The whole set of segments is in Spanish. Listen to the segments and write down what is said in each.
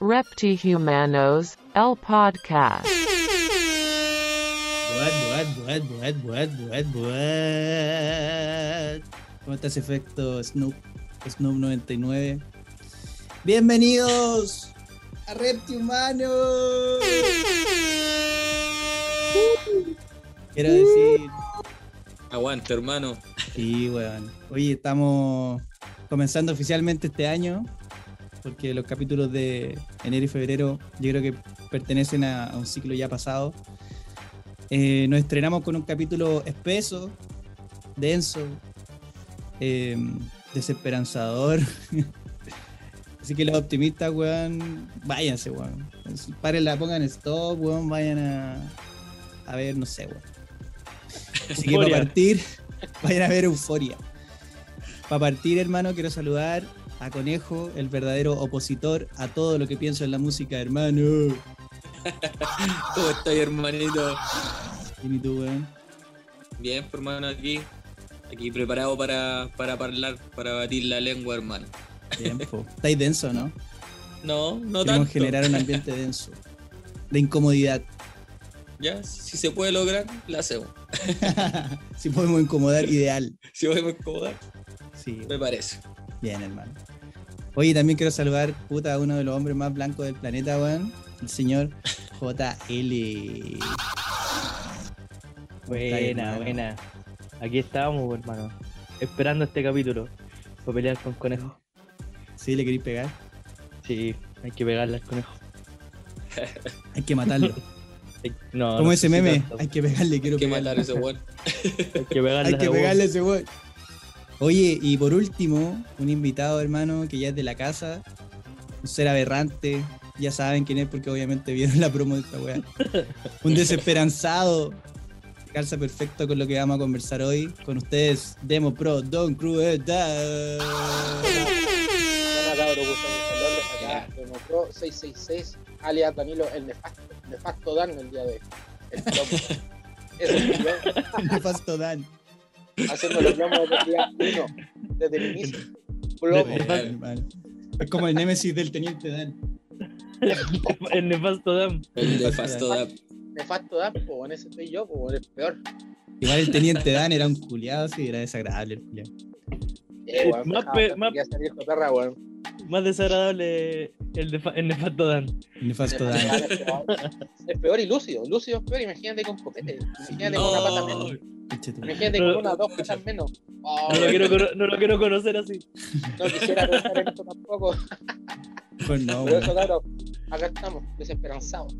Reptihumanos, el podcast. Buat, buat, buat, buat, buat, buat. ¿Cómo está ese efecto Snoop? Snoop 99. Bienvenidos a Reptihumanos. Quiero decir, Aguante, hermano. sí, weón. Oye, estamos comenzando oficialmente este año, porque los capítulos de enero y febrero yo creo que pertenecen a, a un ciclo ya pasado. Eh, nos estrenamos con un capítulo espeso, denso, eh, desesperanzador. Así que los optimistas, weón, váyanse, weón. Párenla, pongan stop, weón, vayan a, a ver, no sé, weón. Así que para partir, vayan a ver Euforia. Para partir, hermano, quiero saludar a Conejo, el verdadero opositor a todo lo que pienso en la música, hermano. ¿Cómo estás, hermanito? Dime tú, weón. Bien, pues, hermano, aquí. Aquí preparado para, para hablar, para batir la lengua, hermano. Tiempo. Estáis denso, ¿no? No, no Queremos tanto. generar un ambiente denso. De incomodidad. Ya, si se puede lograr, la hacemos. si podemos incomodar, ideal. Si podemos incomodar, Sí, me parece. Bien, hermano. Oye, también quiero saludar, puta, a uno de los hombres más blancos del planeta, weón. El señor JL. Buena, buena. Aquí estamos, hermano. Esperando este capítulo. Para pelear con conejo. ¿Sí le queréis pegar? Sí, hay que pegarle al conejo. Hay que matarlo. No, Como no ese meme, tanto. hay que pegarle, quiero Hay que pegarle. matar a ese weón. Hay que pegarle Hay que a pegarle a ese weón. Oye, y por último, un invitado, hermano, que ya es de la casa. Un ser aberrante. Ya saben quién es porque obviamente vieron la promo de esta weá. Un desesperanzado. Calza perfecto con lo que vamos a conversar hoy. Con ustedes, Demo Pro, Don Crueldad. Saludarlos acá. Democro 666, alias Danilo el nefasto, nefasto Dan el día de hoy. El Nefasto Dan. Haciendo los plomos desde el día uno, desde el inicio. Hermano. Es como el némesis del teniente Dan. El nefasto Dam. El de Fasto Dap. Nefasto Dan, pues bueno, ese soy yo, pues es peor. Igual el teniente Dan era un culiado, sí, era desagradable el culiado. Eh, weón, Más dejaba pe- más- de perra, weón. Más desagradable el, de, el nefasto Dan. El nefasto Dan. Es peor. Y lúcido, lúcido es peor, imagínate con copete, imagínate con una pata menos, imagínate con una dos patas menos. Oh, No lo quiero, no lo quiero conocer así. no quisiera pensar en esto tampoco. Pues no, weón. eso, claro, acá estamos, desesperanzados.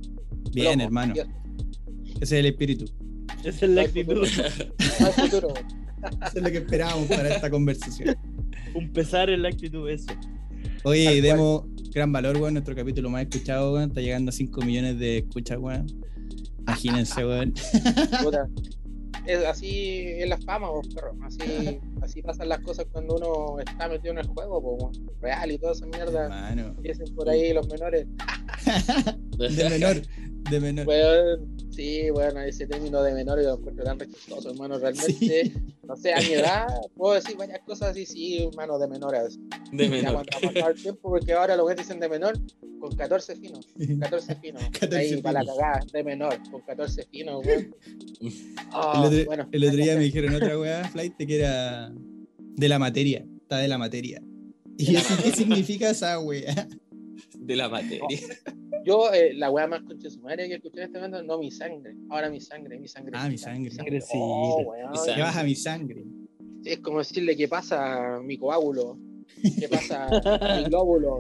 Bien, hermano. Dios, Ese es el espíritu. Esa es la actitud. Eso es lo que esperábamos para esta conversación. Un pesar en la actitud, eso. Oye, Tal cual. demos gran valor, weón. Nuestro capítulo más escuchado, weón. Está llegando a 5 millones de escuchas, weón. Imagínense, weón. Puta. Es así es la fama, vos, perro. Así, así pasan las cosas cuando uno está metido en el juego, po, real y toda esa mierda. Hermano. Empiecen por ahí los menores. De menor. De menor. Weón, sí, bueno, ese término de menor yo lo encuentro tan rechazoso, hermano. Realmente, no sé, a mi edad puedo decir varias cosas así, sí, hermano, de menores. De Ya menor. cuando ha pasado el tiempo, porque ahora los que dicen de menor, con 14 finos. 14 finos. 14 ahí para la finos. cagada, de menor, con 14 finos, weón. Ah, El otro, bueno, el otro día me dijeron otra weá, Flight, que era de la materia. Está de la materia. ¿Y eso qué significa esa weá? De la materia. Yo, eh, la weá más concha de su madre que escuché en este momento, no mi sangre. Ahora mi sangre, mi sangre. Ah, mi sangre. Sangrecita. Oh, weón. Mi sangre. Baja mi sangre. Es como decirle qué pasa mi coágulo, qué pasa mi glóbulo,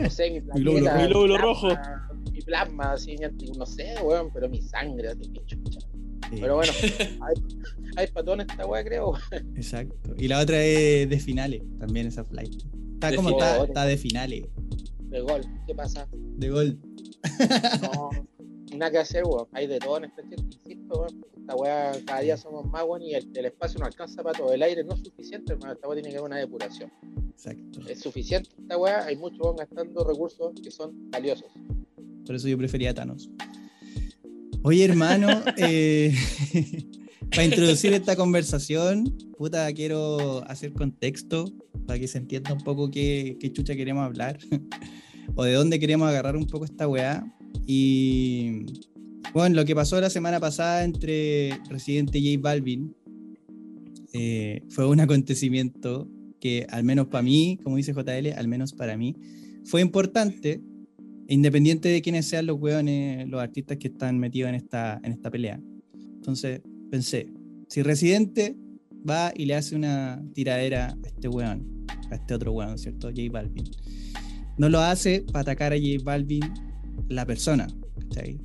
no sé, mi glóbulo plaqueta, rojo. Mi glóbulo plasma, rojo. Mi plasma, así, no sé, weón, pero mi sangre, así que chucha. Sí, Pero bueno, hay, patón esta weá, creo. Exacto. Y la otra es de finales, también esa Flight. Está De como está, está de finales, De gol, ¿qué pasa? de gol. No, nada que hacer, weón. Hay de todo en este tiempo, insisto, weón. Esta weá, cada día somos más, weón, y el, el espacio no alcanza para todo. El aire no es suficiente, hermano. Esta weá tiene que haber una depuración. Exacto. Es suficiente esta weá, hay muchos weón gastando recursos que son valiosos. Por eso yo prefería a Thanos. Oye, hermano, eh, para introducir esta conversación, puta, quiero hacer contexto para que se entienda un poco qué, qué chucha queremos hablar. o de dónde queremos agarrar un poco esta weá. Y bueno, lo que pasó la semana pasada entre Residente J Balvin eh, fue un acontecimiento que al menos para mí, como dice JL, al menos para mí, fue importante, independiente de quiénes sean los weones, los artistas que están metidos en esta, en esta pelea. Entonces pensé, si Residente va y le hace una tiradera a este weón, a este otro weón, ¿cierto? J Balvin. No lo hace para atacar a J Balvin la persona, ¿cachai?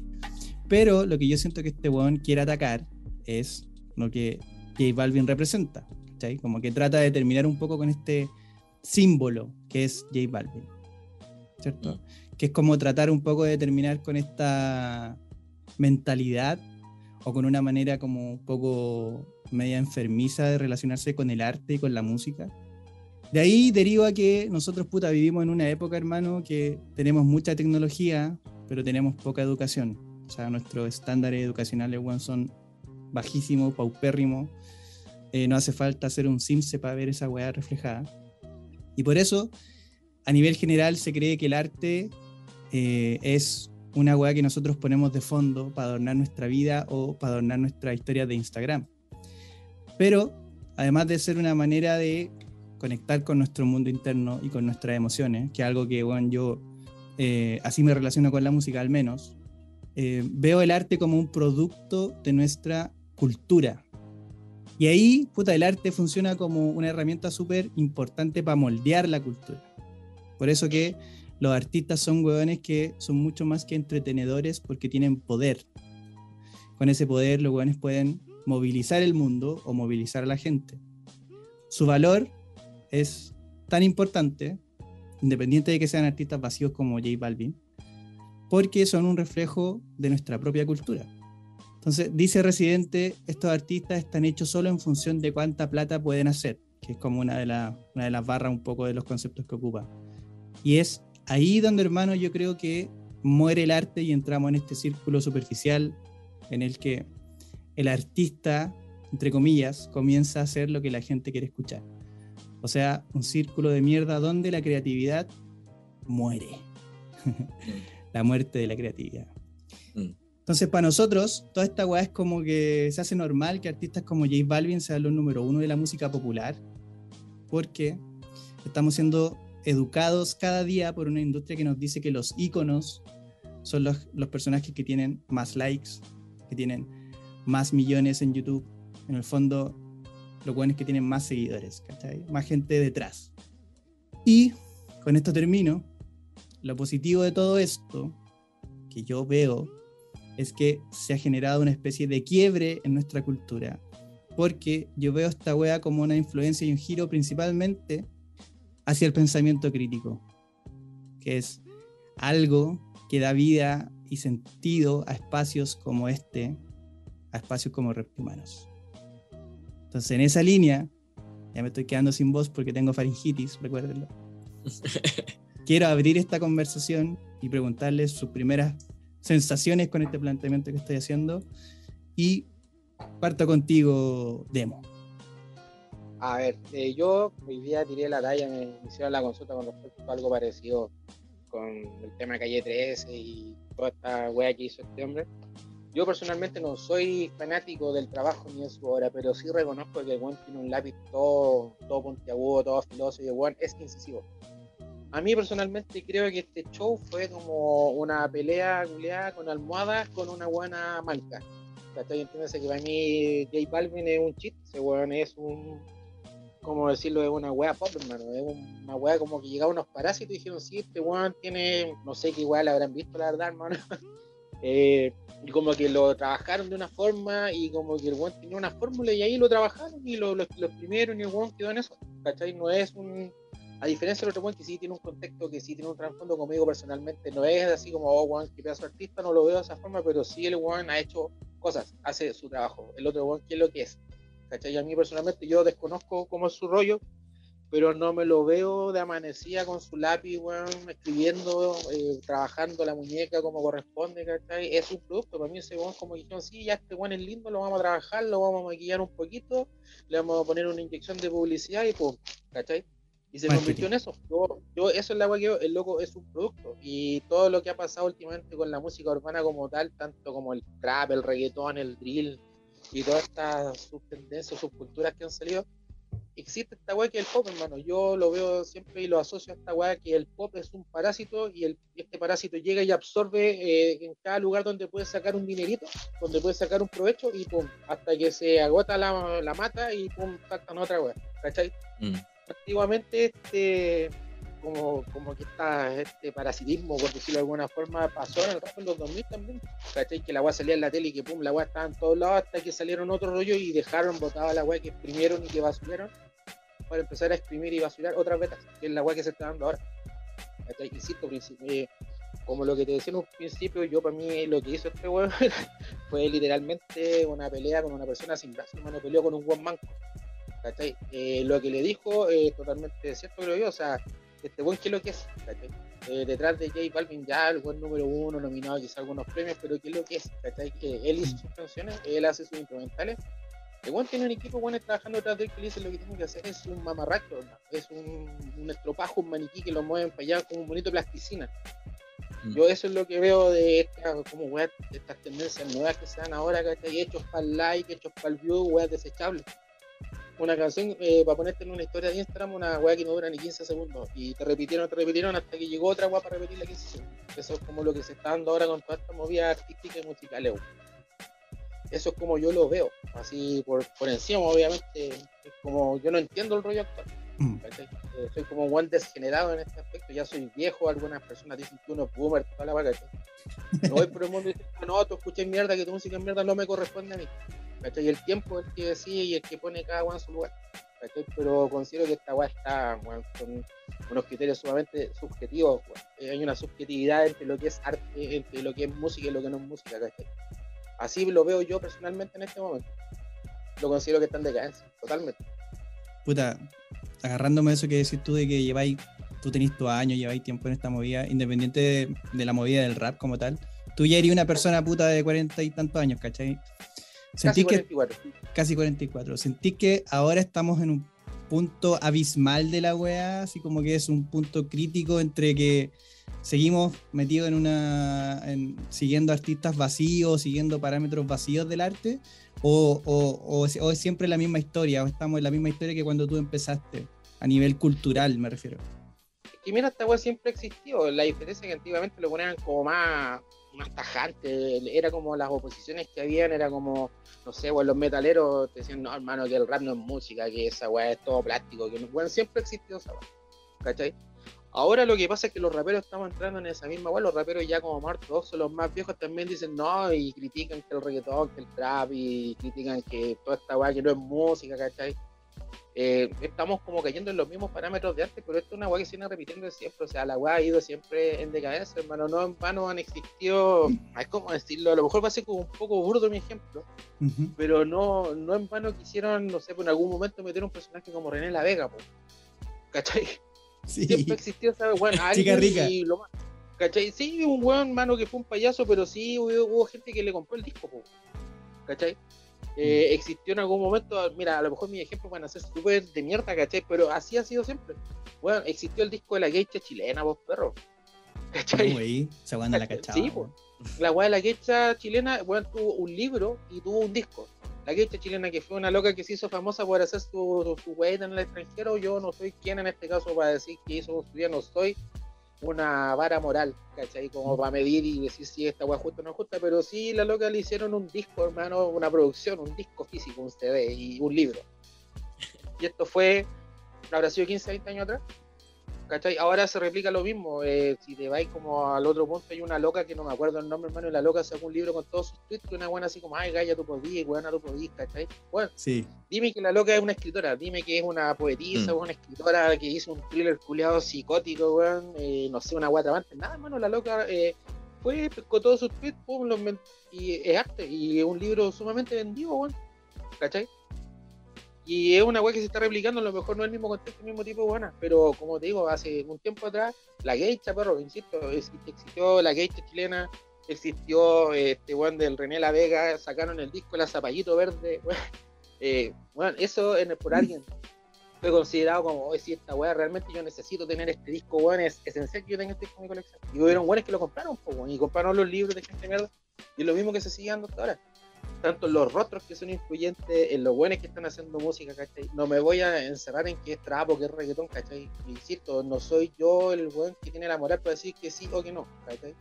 Pero lo que yo siento que este weón quiere atacar es lo que J Balvin representa, ¿cachai? Como que trata de terminar un poco con este símbolo que es J Balvin, ¿cierto? Que es como tratar un poco de terminar con esta mentalidad o con una manera como un poco media enfermiza de relacionarse con el arte y con la música. De ahí deriva que nosotros, puta, vivimos en una época, hermano, que tenemos mucha tecnología, pero tenemos poca educación. O sea, nuestros estándares educacionales, weón, son bajísimos, paupérrimos. Eh, no hace falta hacer un simse para ver esa weá reflejada. Y por eso, a nivel general, se cree que el arte eh, es una weá que nosotros ponemos de fondo para adornar nuestra vida o para adornar nuestra historia de Instagram. Pero, además de ser una manera de conectar con nuestro mundo interno y con nuestras emociones, que es algo que, bueno, yo eh, así me relaciono con la música al menos, eh, veo el arte como un producto de nuestra cultura. Y ahí, puta, el arte funciona como una herramienta súper importante para moldear la cultura. Por eso que los artistas son hueones que son mucho más que entretenedores porque tienen poder. Con ese poder los hueones pueden movilizar el mundo o movilizar a la gente. Su valor es tan importante, independiente de que sean artistas vacíos como J Balvin, porque son un reflejo de nuestra propia cultura. Entonces, dice Residente, estos artistas están hechos solo en función de cuánta plata pueden hacer, que es como una de, una de las barras un poco de los conceptos que ocupa. Y es ahí donde, hermano, yo creo que muere el arte y entramos en este círculo superficial en el que el artista, entre comillas, comienza a hacer lo que la gente quiere escuchar. O sea, un círculo de mierda donde la creatividad muere. la muerte de la creatividad. Mm. Entonces, para nosotros, toda esta weá es como que se hace normal que artistas como J Balvin sean los número uno de la música popular, porque estamos siendo educados cada día por una industria que nos dice que los íconos son los, los personajes que tienen más likes, que tienen más millones en YouTube. En el fondo, lo bueno es que tienen más seguidores, ¿cachai? Más gente detrás. Y con esto termino. Lo positivo de todo esto, que yo veo, es que se ha generado una especie de quiebre en nuestra cultura. Porque yo veo esta wea como una influencia y un giro principalmente hacia el pensamiento crítico, que es algo que da vida y sentido a espacios como este, a espacios como Reptimanos. Entonces, en esa línea, ya me estoy quedando sin voz porque tengo faringitis, recuérdenlo. Quiero abrir esta conversación y preguntarles sus primeras sensaciones con este planteamiento que estoy haciendo. Y parto contigo, Demo. A ver, eh, yo hoy día tiré la talla, me hicieron la consulta con respecto a algo parecido con el tema de Calle 13 y toda esta wea que hizo este hombre. Yo personalmente no soy fanático del trabajo ni de su obra, pero sí reconozco que el tiene un lápiz todo, todo puntiagudo, todo filoso y el es incisivo. A mí personalmente creo que este show fue como una pelea con almohadas con una buena marca. ¿Cachai? Entiéndase que para mí J Balvin es un chiste, ese weón es un, como decirlo, es una wea pop, hermano. Es una wea como que llegaron unos parásitos y dijeron, sí, este weón tiene, no sé qué igual habrán visto, la verdad, hermano. eh, y como que lo trabajaron de una forma y como que el weón tenía una fórmula y ahí lo trabajaron y lo, lo, lo y el weón quedó en eso. ¿Cachai? No es un. A diferencia del otro weón que sí tiene un contexto, que sí tiene un trasfondo conmigo personalmente, no es así como, oh, weón, que pedazo artista, no lo veo de esa forma, pero sí el weón ha hecho cosas, hace su trabajo. El otro weón, ¿qué es lo que es? ¿Cachai? A mí personalmente yo desconozco cómo es su rollo, pero no me lo veo de amanecida con su lápiz, weón, escribiendo, eh, trabajando la muñeca como corresponde, ¿cachai? Es un producto, para mí ese weón como dijeron, sí, ya este weón es lindo, lo vamos a trabajar, lo vamos a maquillar un poquito, le vamos a poner una inyección de publicidad y pum, ¿cachai? Y se Marketing. convirtió en eso. Yo, yo, eso es la que el loco es un producto. Y todo lo que ha pasado últimamente con la música urbana como tal, tanto como el trap, el reggaetón, el drill y todas estas subtendencias, subculturas que han salido, existe esta weá que es el pop, hermano. Yo lo veo siempre y lo asocio a esta weá que el pop es un parásito y el, este parásito llega y absorbe eh, en cada lugar donde puede sacar un dinerito, donde puede sacar un provecho y pum, hasta que se agota la, la mata y pum, saltan otra weá. ¿Cachai? Mm. antiguamente este como, como que está este parasitismo, por decirlo de alguna forma, pasó en en los 2000 también. ¿Cachai? Que la weá salía en la tele y que pum, la weá estaba en todos lados hasta que salieron otro rollo y dejaron botada la weá que exprimieron y que basuraron para empezar a exprimir y basurar otras betas, que es la weá que se está dando ahora. ¿Cachai? Insisto, eh, como lo que te decía en un principio, yo para mí lo que hizo este weón fue literalmente una pelea con una persona sin brazos, hermano, peleó con un buen manco. Eh, lo que le dijo es totalmente cierto, creo yo, o sea, este buen que es lo que es, ¿cachai? Eh, detrás de J Balvin ya el buen número uno, nominado quizá a algunos premios, pero qué es lo que es, ¿cachai? Que él hizo sus canciones, él hace sus instrumentales, el buen tiene un equipo bueno trabajando detrás de él que le dice lo que tiene que hacer, es un mamarracho, ¿no? es un, un estropajo, un maniquí que lo mueven para allá como un bonito plasticina. Mm. Yo eso es lo que veo de esta, como weas, de estas tendencias nuevas que se dan ahora, ¿cachai? Hechos para el like, hechos para el view, weas desechables. Una canción, eh, para ponerte en una historia de Instagram, una wea que no dura ni 15 segundos. Y te repitieron, te repitieron hasta que llegó otra wea para repetirla 15 segundos. Eso es como lo que se está dando ahora con toda esta movida artística y musicales. weón. Eso es como yo lo veo, así por, por encima, obviamente. Es como yo no entiendo el rollo actual. Mm. Eh, soy como un desgenerado en este aspecto, ya soy viejo, algunas personas dicen que uno es boomer, toda la vaca. No voy por el mundo diciendo, no, tú escuchas mierda, que tu música es mierda, no me corresponde a mí. Y el tiempo es el que decide y el que pone cada uno en su lugar. Pero considero que esta weá está con unos criterios sumamente subjetivos. Eh, hay una subjetividad entre lo que es arte, entre lo que es música y lo que no es música. ¿cachai? Así lo veo yo personalmente en este momento. Lo considero que está en decadencia, totalmente. Puta, agarrándome eso que decís tú de que lleváis, tú tenés tu años, lleváis tiempo en esta movida, independiente de, de la movida del rap como tal, tú ya eres una persona puta de cuarenta y tantos años, ¿cachai? Casi Sentís que, 44. casi 44, sentís que ahora estamos en un punto abismal de la wea, así como que es un punto crítico entre que seguimos metidos en una, en- siguiendo artistas vacíos, siguiendo parámetros vacíos del arte, o, o- o es siempre la misma historia, o estamos en la misma historia que cuando tú empezaste, a nivel cultural me refiero. Y mira, esta weá siempre existió. La diferencia es que antiguamente lo ponían como más, más tajante. Era como las oposiciones que habían, era como, no sé, weón, los metaleros te decían, no, hermano, que el rap no es música, que esa weá es todo plástico. Que no- weón, siempre existió esa weá. ¿Cachai? Ahora lo que pasa es que los raperos estamos entrando en esa misma weá. Los raperos ya como ortodoxos, los más viejos también dicen no y critican que el reggaetón, que el trap y critican que toda esta weá que no es música, ¿cachai? Eh, estamos como cayendo en los mismos parámetros de antes, pero esto es una weá que se viene repitiendo siempre. O sea, la weá ha ido siempre en decadencia, hermano. No en vano han existido, es como decirlo, a lo mejor va a ser como un poco burdo mi ejemplo, pero no, no en vano quisieron, no sé, por en algún momento meter un personaje como René La Vega, po. ¿cachai? Sí. Siempre existió esa weá, Chica alguien rica. y lo más. ¿Cachai? Sí, un weón, mano, que fue un payaso, pero sí hubo, hubo gente que le compró el disco, po. ¿cachai? Eh, Mm. existió en algún momento, mira, a lo mejor mis ejemplos van a ser súper de mierda, ¿cachai? Pero así ha sido siempre. Bueno, existió el disco de la geisha chilena, vos perro. ¿Cachai? Weá no la cachaba. Sí. La weá de la geisha chilena, bueno, tuvo un libro y tuvo un disco. La geisha chilena, que fue una loca que se hizo famosa por hacer su, su weá en el extranjero, yo no soy quien en este caso para decir que hizo su día, no soy una vara moral, ¿cachai? Como para medir y decir si esta weá justa o no justa, pero sí la loca le hicieron un disco, hermano, una producción, un disco físico, un CD y un libro. Y esto fue, habrá sido 15, 20 años atrás. ¿Cachai? Ahora se replica lo mismo. eh, si te vais como al otro punto, hay una loca que no me acuerdo el nombre, hermano, y la loca sacó un libro con todos sus tweets, y una buena así como, ay, Gaya, tú podís, buena, tú podís, ¿cachai? Bueno, Sí, dime que la loca es una escritora, dime que es una poetisa Mm. una escritora que hizo un thriller culiado psicótico, weón, eh, no sé, una guatamante, nada, hermano, la loca eh, fue, pescó todos sus tweets, pum, los y es arte, y es un libro sumamente vendido, weón, ¿cachai? Y es una weá que se está replicando, a lo mejor no es el mismo contexto, el mismo tipo de buena, pero como te digo, hace un tiempo atrás, la geisha, perro, insisto, existió la geisha chilena, existió este weón del René La Vega, sacaron el disco La Zapallito Verde, weón. Eh, bueno, eso en, por alguien, fue considerado como, oye, si esta weá realmente yo necesito tener este disco, weón, es esencial que yo tenga este disco en mi colección. Y hubieron weones que lo compraron, weón, y compraron los libros de gente mierda. Y es lo mismo que se sigue dando hasta ahora. Tanto en los rostros que son influyentes, en los buenos que están haciendo música, ¿cachai? No me voy a encerrar en que es trapo, que es reggaetón, ¿cachai? Insisto, no soy yo el weón que tiene la moral para decir que sí o que no, ¿cachai?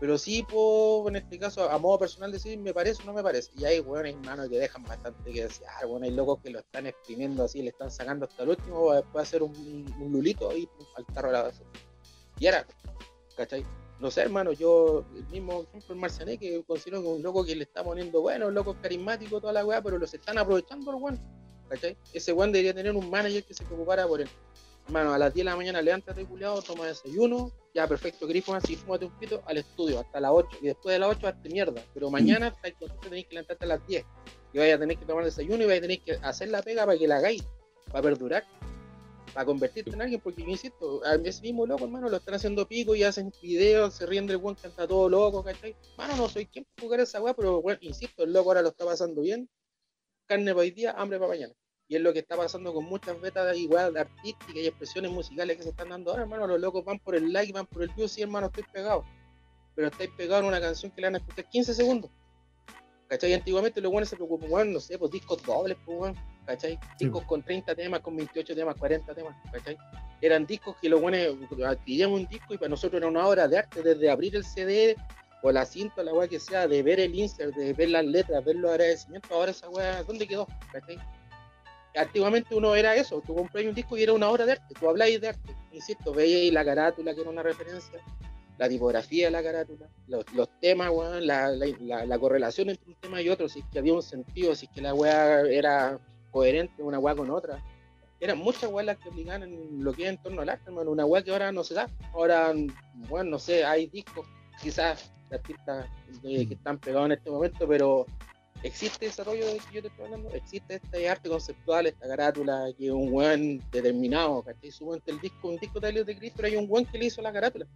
Pero sí puedo, en este caso, a modo personal decir, me parece o no me parece. Y hay weones, hermano, que dejan bastante que desear, bueno, hay locos que lo están exprimiendo así, le están sacando hasta el último, después hacer un, lulito ahí pum, al carro de la base. Y ahora, ¿cachai? No sé, hermano, yo, el mismo ejemplo, el Marciané, que considero que es un loco que le está poniendo bueno, un loco carismático, toda la weá, pero los están aprovechando el weón, ¿cachai? Ese weón debería tener un manager que se preocupara por él. Hermano, a las 10 de la mañana levántate, culiado, toma desayuno, ya perfecto, grifo así, fúmate un pito al estudio hasta las 8 y después de las 8 hazte mierda. Pero mañana estáis consciente, tenéis que levantarte a las 10 y vais a tener que tomar desayuno y vais a tener que hacer la pega para que la hagáis, para perdurar, para convertirte en alguien, porque yo insisto, a ese mismo loco, hermano, lo están haciendo pico y hacen videos, se ríen del buen está todo loco, ¿cachai? Hermano, no soy quien para jugar esa weá, pero bueno, insisto, el loco ahora lo está pasando bien, carne para hoy día, hambre para mañana. Y es lo que está pasando con muchas betas igual artísticas y expresiones musicales que se están dando ahora, hermano. Los locos van por el like, van por el view, sí, hermano, estoy pegado. Pero estáis pegado en una canción que le van a escuchar 15 segundos. ¿Cachai? Antiguamente los buenos se preocupaban, bueno, no sé, pues discos dobles, pues, ¿cachai? Discos con 30 temas, con 28 temas, 40 temas, ¿cachai? Eran discos que los buenos adquiríamos un disco y para nosotros era una obra de arte, desde abrir el CD o la cinta, la weá que sea, de ver el insert, de ver las letras, ver los agradecimientos. Ahora esa weá, ¿dónde quedó? ¿cachai? antiguamente uno era eso, tú compras un disco y era una obra de arte, tú habláis de arte, insisto, veíais la carátula que era una referencia, la tipografía de la carátula, los, los temas, weón, la, la, la, la correlación entre un tema y otro, si es que había un sentido, si es que la weá era coherente una weá con otra. Eran muchas weas las que obligaban en lo que es en torno al arte, hermano, una weá que ahora no se da. Ahora, bueno, no sé, hay discos, quizás de artistas eh, que están pegados en este momento, pero existe desarrollo de que yo te estoy hablando, existe este arte conceptual, esta carátula, que es un weón determinado, ¿cachai? Suponte el disco, un disco de Helios de Cristo, hay un weón que le hizo la carátula.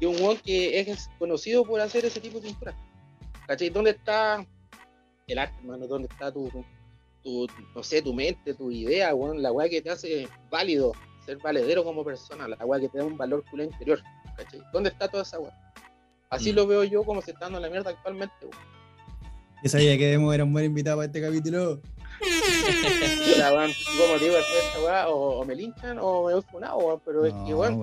Y un weón que es conocido por hacer ese tipo de pintura. ¿Cachai? ¿Dónde está el arte, hermano? ¿Dónde está tu, tu, no sé, tu mente, tu idea, weón? La weá que te hace válido, ser valedero como persona, la weá que te da un valor culo interior, ¿cachai? ¿Dónde está toda esa weá? Así Mm. lo veo yo como se está dando la mierda actualmente, weón. Yo sabía que Demo era un buen invitado para este capítulo. Como te digo, esta weá, o, o me linchan o me voy funado, weón, pero es que, weón,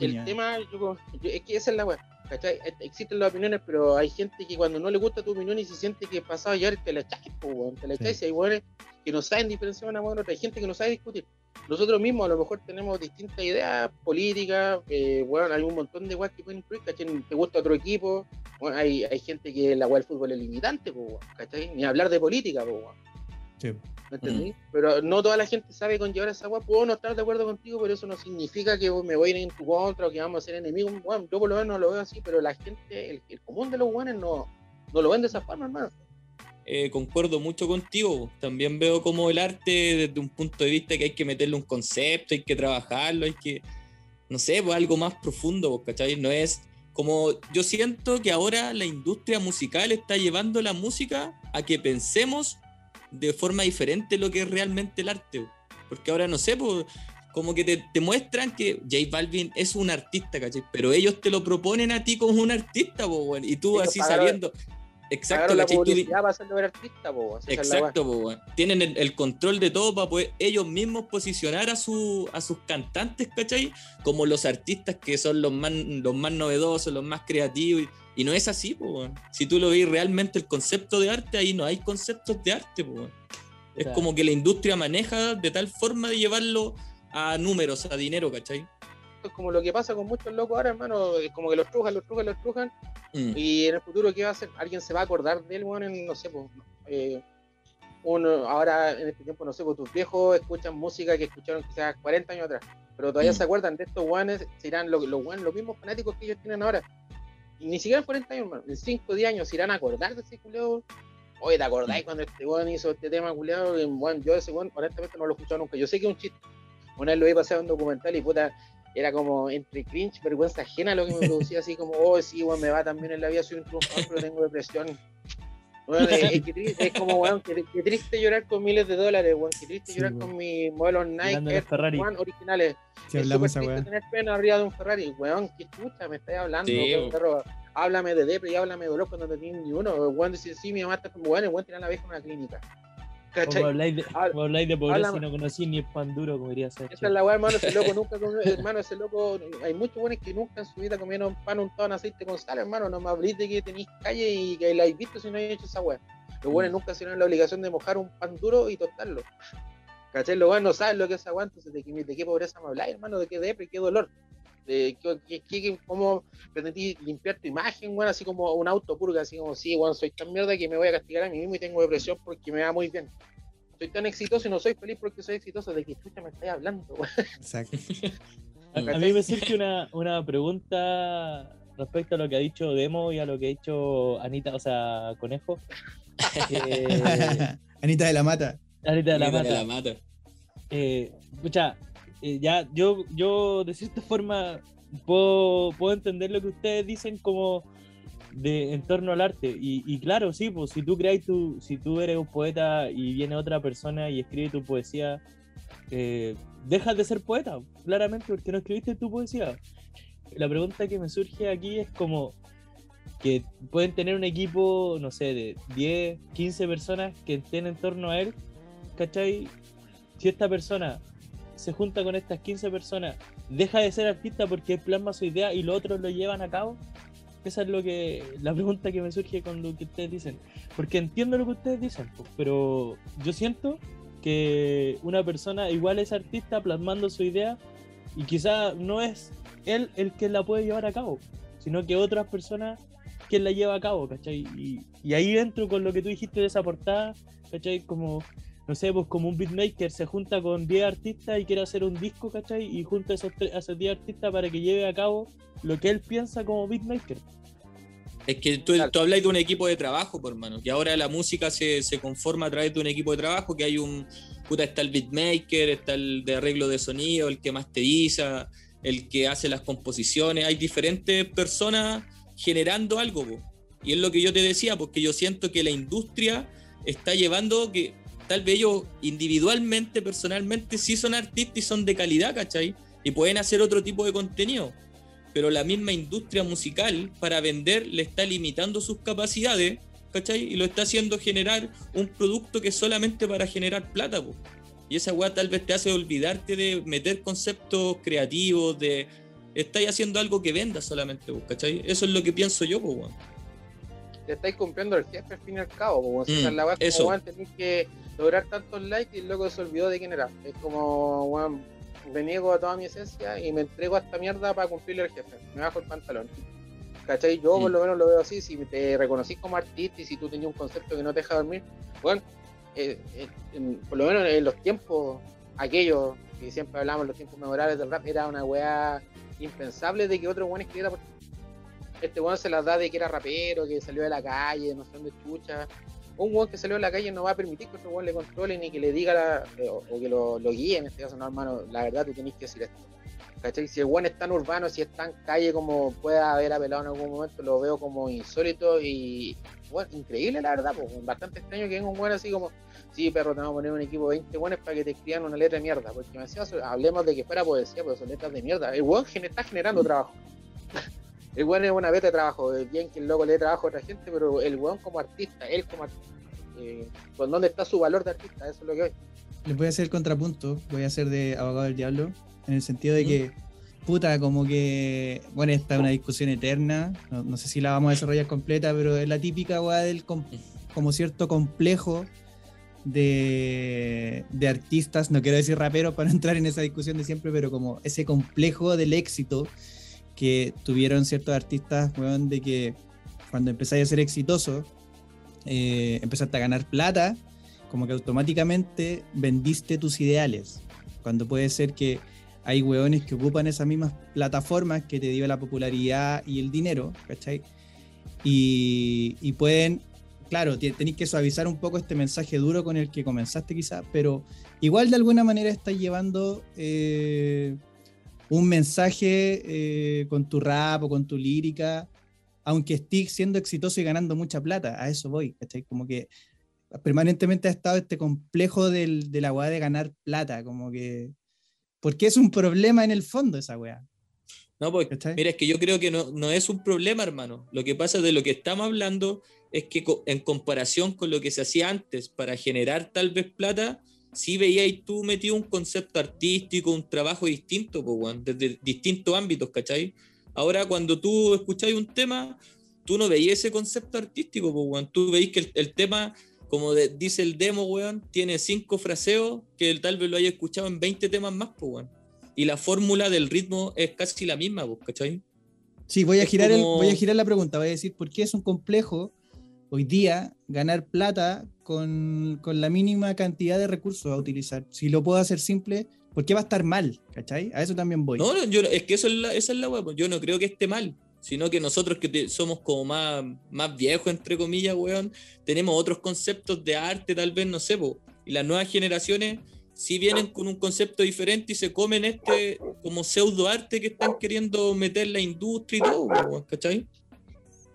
el tema, yo, yo- es que esa es la weá, ¿cachai? Existen las opiniones, pero hay gente que cuando no le gusta tu opinión y se siente que pasado ya te la echáis, te la echáis, Sí. y hay weones que no saben diferenciar una de otra, hay gente que no sabe discutir. Nosotros mismos a lo mejor tenemos distintas ideas políticas, eh, bueno, hay un montón de weas que pueden influir, ¿cachai? Te gusta otro equipo, bueno, hay, hay gente que la weá del fútbol es limitante, po, ¿cachai? Ni hablar de política, po. Sí. ¿Me entendí? Pero no toda la gente sabe conllevar esa weá. Puedo no estar de acuerdo contigo, pero eso no significa que me voy a ir en tu contra o que vamos a ser enemigos. Bueno, yo por lo menos no lo veo así, pero la gente, el, el común de los no, no lo ven de esa forma, hermano. Eh, concuerdo mucho contigo. También veo como el arte desde un punto de vista que hay que meterle un concepto, hay que trabajarlo, hay que, no sé, pues algo más profundo, pues, ¿cachai? No es como yo siento que ahora la industria musical está llevando la música a que pensemos de forma diferente lo que es realmente el arte. Porque ahora, no sé, pues, como que te, te muestran que J Balvin es un artista, ¿cachai? Pero ellos te lo proponen a ti como un artista, pues, bueno, y tú Ellos así pagaron- sabiendo... Exacto, ¿cachai? Tú artista, po. Exacto, po, tienen el, el control de todo para poder ellos mismos posicionar a, su, a sus cantantes, ¿cachai? Como los artistas que son los más, los más novedosos, los más creativos. Y, y no es así, po. Si tú lo ves realmente el concepto de arte, ahí no hay conceptos de arte, po. Es Claro. como que la industria maneja de tal forma de llevarlo a números, a dinero, ¿cachai? Es como lo que pasa con muchos locos ahora, hermano. Es como que los trujan, los trujan, los trujan. Mm. Y en el futuro, ¿qué va a hacer? Alguien se va a acordar de él, weón, en, no sé, pues, eh, uno, ahora en este tiempo, no sé, pues tus viejos escuchan música que escucharon quizás 40 años atrás, pero todavía Mm. se acuerdan de estos guanes, serán los, los, guanes, los mismos fanáticos que ellos tienen ahora. Ni siquiera en 40 años, hermano, en 5 10 años se irán a acordar de ese culeo. Oye, ¿te acordáis cuando este weón hizo este tema culeado? Bueno, yo ese weón, honestamente, no lo he escuchado nunca. Yo sé que es un chiste. Una vez lo vi pasar en un documental y puta, era como entre cringe, vergüenza ajena lo que me producía, así como, oh, sí, weón, me va también en la vida, soy un triunfador, pero tengo depresión. Weón, es, es que tri- es como, weón, que, que triste llorar con miles de dólares, weón. Que triste Sí, llorar weón. con mis modelos Nike Ferrari. One originales. Si es súper triste weá. tener pena arriba de un Ferrari, weón. Qué chucha me estás hablando, Sí, weón, weón. perro. Háblame de depre y háblame de dolor cuando no tienes ni uno. Weón, dice, sí, mi mamá está weón, el weón tiene a la vieja en una clínica. Como ¿Cachai? habláis de, Habla- como habláis de pobreza háblame. y no conocí ni el pan duro, como diría. Esa es la weá, hermano, ese loco nunca comió, hermano, ese loco, hay muchos buenos que nunca en su vida comieron pan untado en aceite con sal, hermano, no me hablís de que tenéis calle y que la habéis visto si no habéis hecho esa weá. Los buenos nunca se dieron la obligación de mojar un pan duro y tostarlo. ¿Cachai? Los buenos no saben lo que es entonces de, qué- de qué pobreza me habláis, hermano, de qué depre, qué dolor. De qué, qué, cómo pretendí limpiar tu imagen, weón, así como un autopurga, así como, sí, weón, soy tan mierda que me voy a castigar a mí mismo y tengo depresión porque me va muy bien. Soy tan exitoso y no soy feliz porque soy exitoso. ¿De qué chucha me estáis hablando, weón? Exacto. A, a mí me surge una, una pregunta respecto a lo que ha dicho Demo y a lo que ha dicho Anita, o sea, Conejo. Eh, Anita de la Mata. Anita de la Mira, Mata. la mata. Eh, escucha, eh, ya yo, yo de cierta forma puedo, puedo entender lo que ustedes dicen como de en torno al arte. Y, y claro, sí, pues si tú creáis tu, si tú eres un poeta y viene otra persona y escribe tu poesía, eh, dejas de ser poeta, claramente, porque no escribiste tu poesía. La pregunta que me surge aquí es como que pueden tener un equipo, no sé, de 10, 15 personas que estén en torno a él, ¿cachai? Si esta persona se junta con estas 15 personas, deja de ser artista porque plasma su idea y los otros lo llevan a cabo. Esa es lo que la pregunta que me surge con lo que ustedes dicen. Porque entiendo lo que ustedes dicen, pero yo siento que una persona igual es artista plasmando su idea y quizá no es él el que la puede llevar a cabo, sino que otras personas quien la lleva a cabo, ¿cachai? Y, y ahí entro con lo que tú dijiste de esa portada, ¿cachai? Como, no sé, pues como un beatmaker se junta con 10 artistas y quiere hacer un disco, ¿cachai? Y junta a esos, a esos 10 artistas para que lleve a cabo lo que él piensa como beatmaker. Es que tú, Claro. tú habláis de un equipo de trabajo, por hermano. Que ahora la música se, se conforma a través de un equipo de trabajo, que hay un. Puta, está el beatmaker, está el de arreglo de sonido, el que masteriza, el que hace las composiciones. Hay diferentes personas generando algo, po. Y es lo que yo te decía, porque yo siento que la industria está llevando que tal vez ellos individualmente, personalmente, sí son artistas y son de calidad, ¿cachai? Y pueden hacer otro tipo de contenido pero la misma industria musical para vender le está limitando sus capacidades, ¿cachai? Y lo está haciendo generar un producto que solamente para generar plata, po. Y esa weá tal vez te hace olvidarte de meter conceptos creativos, de... Estáis haciendo algo que venda solamente, ¿cachai? Eso es lo que pienso yo, pues. Te estáis cumpliendo el jefe al fin y al cabo, como si Mm, es la weá, eso. como weón, tenés que lograr tantos likes y luego se olvidó de quién era. Es como, weón, me niego a toda mi esencia y me entrego a esta mierda para cumplirle al jefe. Me bajo el pantalón. ¿Cachai? Yo por Mm. lo menos lo veo así, si te reconocís como artista y si tú tenías un concepto que no te deja dormir, bueno, eh, eh, en- por lo menos en los tiempos aquellos que siempre hablamos, los tiempos memorables del rap, era una weá impensable de que otro weón escribiera por este weón se las da de que era rapero, que salió de la calle, no sé dónde chucha. Un weón que salió de la calle no va a permitir que otro weón le controle ni que le diga la- eh, o, que lo, lo guíe en este caso, no hermano, la verdad tú tenés que decir esto. ¿Cachai? Si el weón es tan urbano, si es tan calle como pueda haber apelado en algún momento, lo veo como insólito y bueno, increíble la verdad, bastante extraño que venga un weón así como, sí perro, te vamos a poner un equipo de 20 weones para que te escriban una letra de mierda, porque me decía, hablemos de que fuera poesía, pero son letras de mierda. El weón está generando trabajo. El weón es una beta de trabajo, es bien que el loco le dé trabajo a otra gente, pero el weón como artista, él como artista, eh, ¿con dónde está su valor de artista? Eso es lo que hoy. Les voy a hacer el contrapunto, voy a hacer de abogado del diablo, en el sentido de que, puta, como que, bueno, esta es una discusión eterna, no, no sé si la vamos a desarrollar completa, pero es la típica weá del com- como cierto complejo de, de artistas, no quiero decir raperos para no entrar en esa discusión de siempre, pero como ese complejo del éxito que tuvieron ciertos artistas, weón, de que cuando empezáis a ser exitoso, eh, empezaste a ganar plata, como que automáticamente vendiste tus ideales. Cuando puede ser que hay weones que ocupan esas mismas plataformas que te dio la popularidad y el dinero, ¿cachai? Y, pueden, claro, te- tenéis que suavizar un poco este mensaje duro con el que comenzaste quizá, pero igual de alguna manera estás llevando eh, un mensaje eh, con tu rap o con tu lírica aunque estés siendo exitoso y ganando mucha plata, a eso voy, ¿cachai? Como que permanentemente ha estado este complejo del, de la weá de ganar plata, como que, porque es un problema en el fondo esa weá. No, pues, ¿Cachai? mira, es que yo creo que no, no es un problema, hermano. Lo que pasa de lo que estamos hablando es que co- en comparación con lo que se hacía antes para generar tal vez plata, sí veíais tú metido un concepto artístico, un trabajo distinto, pues, weón, desde distintos ámbitos, ¿cachai? Ahora, cuando tú escucháis un tema, tú no veías ese concepto artístico, pues, weón. Tú veis que el, el tema, como de- dice el demo, weón, tiene cinco fraseos que tal vez lo haya escuchado en 20 temas más, pues, weón. Y la fórmula del ritmo es casi la misma, pues, ¿cachai? Sí, voy a, Es girar el- como- voy a girar la pregunta, voy a decir, ¿por qué es un complejo hoy día ganar plata con, con la mínima cantidad de recursos a utilizar? Si lo puedo hacer simple, ¿por qué va a estar mal? ¿Cachai? A eso también voy. No, no, yo, es que eso es la, esa es la weá, pues. Yo no creo que esté mal, sino que nosotros que somos como más, más viejos, entre comillas, weón, tenemos otros conceptos de arte, tal vez, no sé. Y las nuevas generaciones sí vienen con un concepto diferente y se comen este como pseudo arte que están queriendo meter la industria y todo, ¿cachai?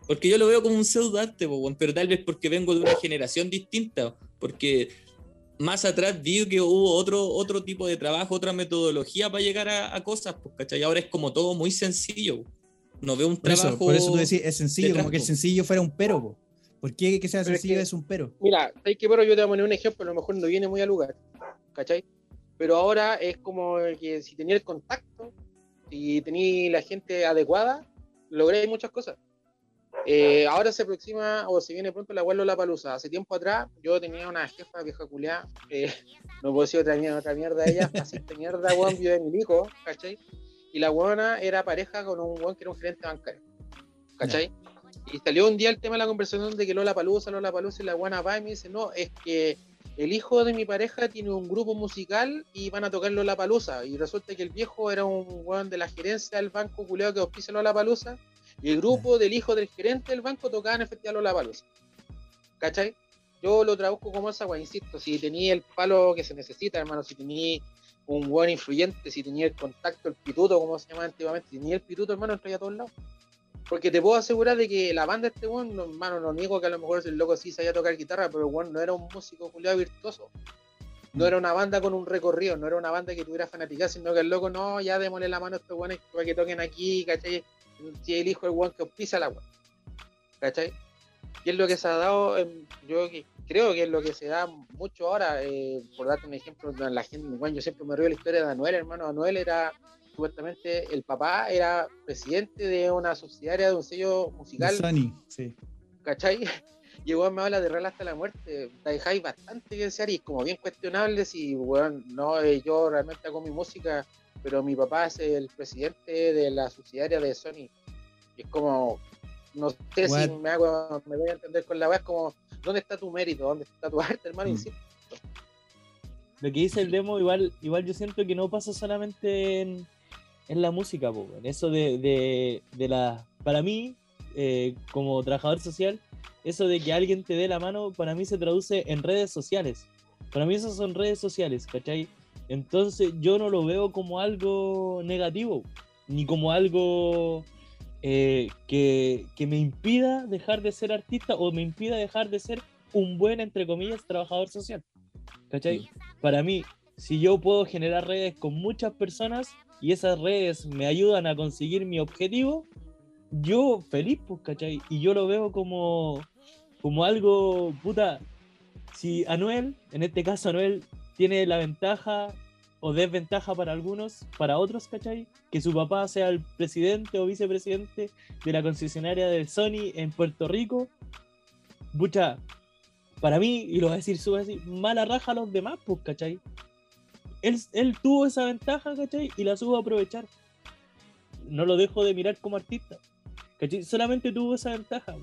Porque yo lo veo como un pseudo arte, pero tal vez porque vengo de una generación distinta, porque más atrás vi que hubo otro, otro tipo de trabajo, otra metodología para llegar a, a cosas, pues, ¿cachai? Ahora es como todo muy sencillo. No veo un por, eso, trabajo. por eso tú decís, es sencillo, como que el sencillo fuera un pero. po. ¿Por qué que sea Pero es sencillo que- es un pero? Mira, ¿sabes qué? Pero yo te voy a poner un ejemplo, a lo mejor no viene muy al lugar, ¿cachai? Pero ahora es como que si tenía el contacto y tenía la gente adecuada, logré muchas cosas. Eh, ahora se aproxima o se viene pronto la abuelo La Palusa. Hace tiempo atrás yo tenía una jefa vieja culiá, eh, no puedo decir otra mierda, otra mierda de ella, fascista mierda, weón, vio de mi hijo, ¿cachai? Y la buena era pareja con un weón que era un gerente bancario, ¿cachai? Y salió un día el tema de la conversación de que Lola Palusa, Lola Palusa y la guana va y me dice, no, es que el hijo de mi pareja tiene un grupo musical y van a tocar Lola Palusa. Y resulta que el viejo era un weón de la gerencia del banco culeado que auspicia Lola Palusa. Y el grupo del hijo del gerente del banco tocaba en el festival Lola Palusa. ¿Cachai? Yo lo traduzco como esa weá, insisto, si tenía el palo que se necesita, hermano, si tenía un buen influyente, si tenía el contacto, el pituto, como se llama antiguamente, si tenía el pituto, hermano, entraría a todos lados. Porque te puedo asegurar de que la banda de este weón, no, hermano, no niego que a lo mejor el loco sí sabía tocar guitarra, pero el weón no era un músico culiado virtuoso. No era una banda con un recorrido, no era una banda que tuviera fanaticada, sino que el loco, no, ya démosle la mano a estos weones para que toquen aquí, ¿cachai? Si el hijo del weón que auspicia la weón. ¿Cachai? Y es lo que se ha dado, yo creo que es lo que se da mucho ahora, eh, por darte un ejemplo, la gente, bueno, yo siempre me río de la historia de Anuel, hermano, Anuel era, supuestamente, el papá era presidente de una subsidiaria de un sello musical, Sony, sí. ¿cachai? Y el weón me habla de Real hasta la muerte, te dejáis bastante que desear y es como bien cuestionable si, weón, no, eh, yo realmente hago mi música, pero mi papá es el presidente de la subsidiaria de Sony. Y es como, no sé si me hago, me voy a entender con la weá, es como, ¿dónde está tu mérito? ¿Dónde está tu arte, hermano? Mm. Insisto. Lo que dice el demo, igual, igual yo siento que no pasa solamente en, en la música, po, weón. eso de, de, de la. Para mí, eh, como trabajador social, eso de que alguien te dé la mano, para mí se traduce en redes sociales. Para mí esas son redes sociales, ¿cachai? Entonces yo no lo veo como algo negativo, ni como algo eh, que, que me impida dejar de ser artista o me impida dejar de ser un buen, entre comillas, trabajador social. ¿Cachai? Para mí, si yo puedo generar redes con muchas personas y esas redes me ayudan a conseguir mi objetivo, yo feliz, pues, ¿cachai? Y yo lo veo como, como algo, puta, si Anuel, en este caso Anuel, tiene la ventaja o desventaja para algunos, para otros, ¿cachai? Que su papá sea el presidente o vicepresidente de la concesionaria del Sony en Puerto Rico, pucha, para mí, y lo voy a decir súper así, mala raja a los demás, pues, ¿cachai? Él, él tuvo esa ventaja, ¿cachai? Y la supo aprovechar. No lo dejo de mirar como artista. ¿Cachai? Solamente tuvo esa ventaja.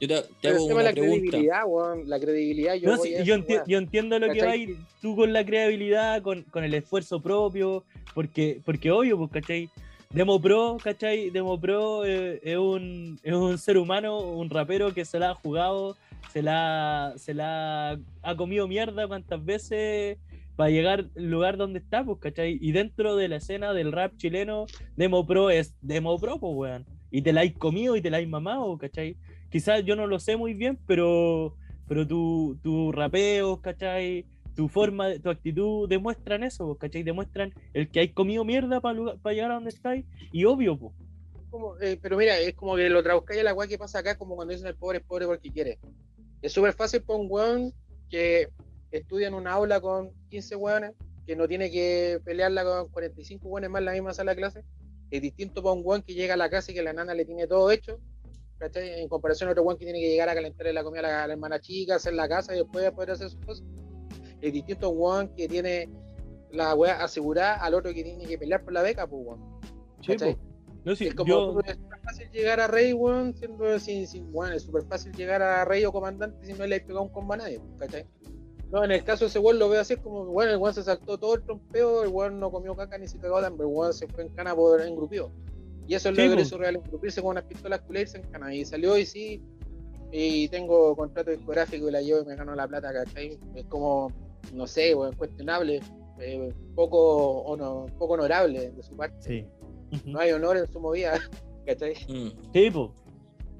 Yo te, te hago una la pregunta. credibilidad, weón, la credibilidad, yo No, voy sí, a yo, enti- yo entiendo lo que va a ¿Cachai? ir tú con la creatividad, con, con el esfuerzo propio, porque, porque obvio, pues, ¿cachai? Demo Pro, ¿cachai? Demo Pro eh, es, un, es un ser humano, un rapero que se la ha jugado, se la, se la ha comido mierda cuantas veces para llegar al lugar donde está, pues, ¿cachai? Y dentro de la escena del rap chileno, Demo Pro es Demo Pro, pues, weón. y te la has comido y te la has mamado, ¿cachai? Quizás yo no lo sé muy bien, pero, pero tu, tu rapeo, ¿cachai? Tu forma, tu actitud demuestran eso, ¿cachai? Demuestran el que hay comido mierda para llegar a donde estáis. Y obvio, eh, pero mira, es como que lo traduzcáis a la weá que pasa acá, como cuando dicen el pobre es pobre porque quiere. Es súper fácil para un weón que estudia en una aula con 15 weones, que no tiene que pelearla con 45 weones más en la misma sala de clase. Es distinto para un weón que llega a la casa y que la nana le tiene todo hecho. En comparación a otro weón que tiene que llegar a calentarle la comida a la, a la hermana chica, hacer la casa y después poder hacer sus cosas. Es distinto a weón que tiene la weá asegurada al otro que tiene que pelear por la beca, pues. No, sí, es como yo, es súper fácil llegar a rey, weón, siendo sin, sin, weón, es súper fácil llegar a rey o comandante si no le has pegado un combo a nadie, ¿cachai? No, en el caso de ese weón lo veo así, como, bueno, el weón se saltó todo el trompeo, el weón no comió caca ni se cagó de hambre, el weón se fue en cana por engrupió. Y eso es Sí, lo que le hizo real, engrupirse con unas pistolas culeras en cana. Y salió y sí, y tengo contrato discográfico y la llevo y me gano la plata, ¿cachai? Es como, no sé, weón, cuestionable, eh, poco, hono- poco honorable de su parte. Sí. No hay honor en su movida, ¿cachai? Mm. Sí, po.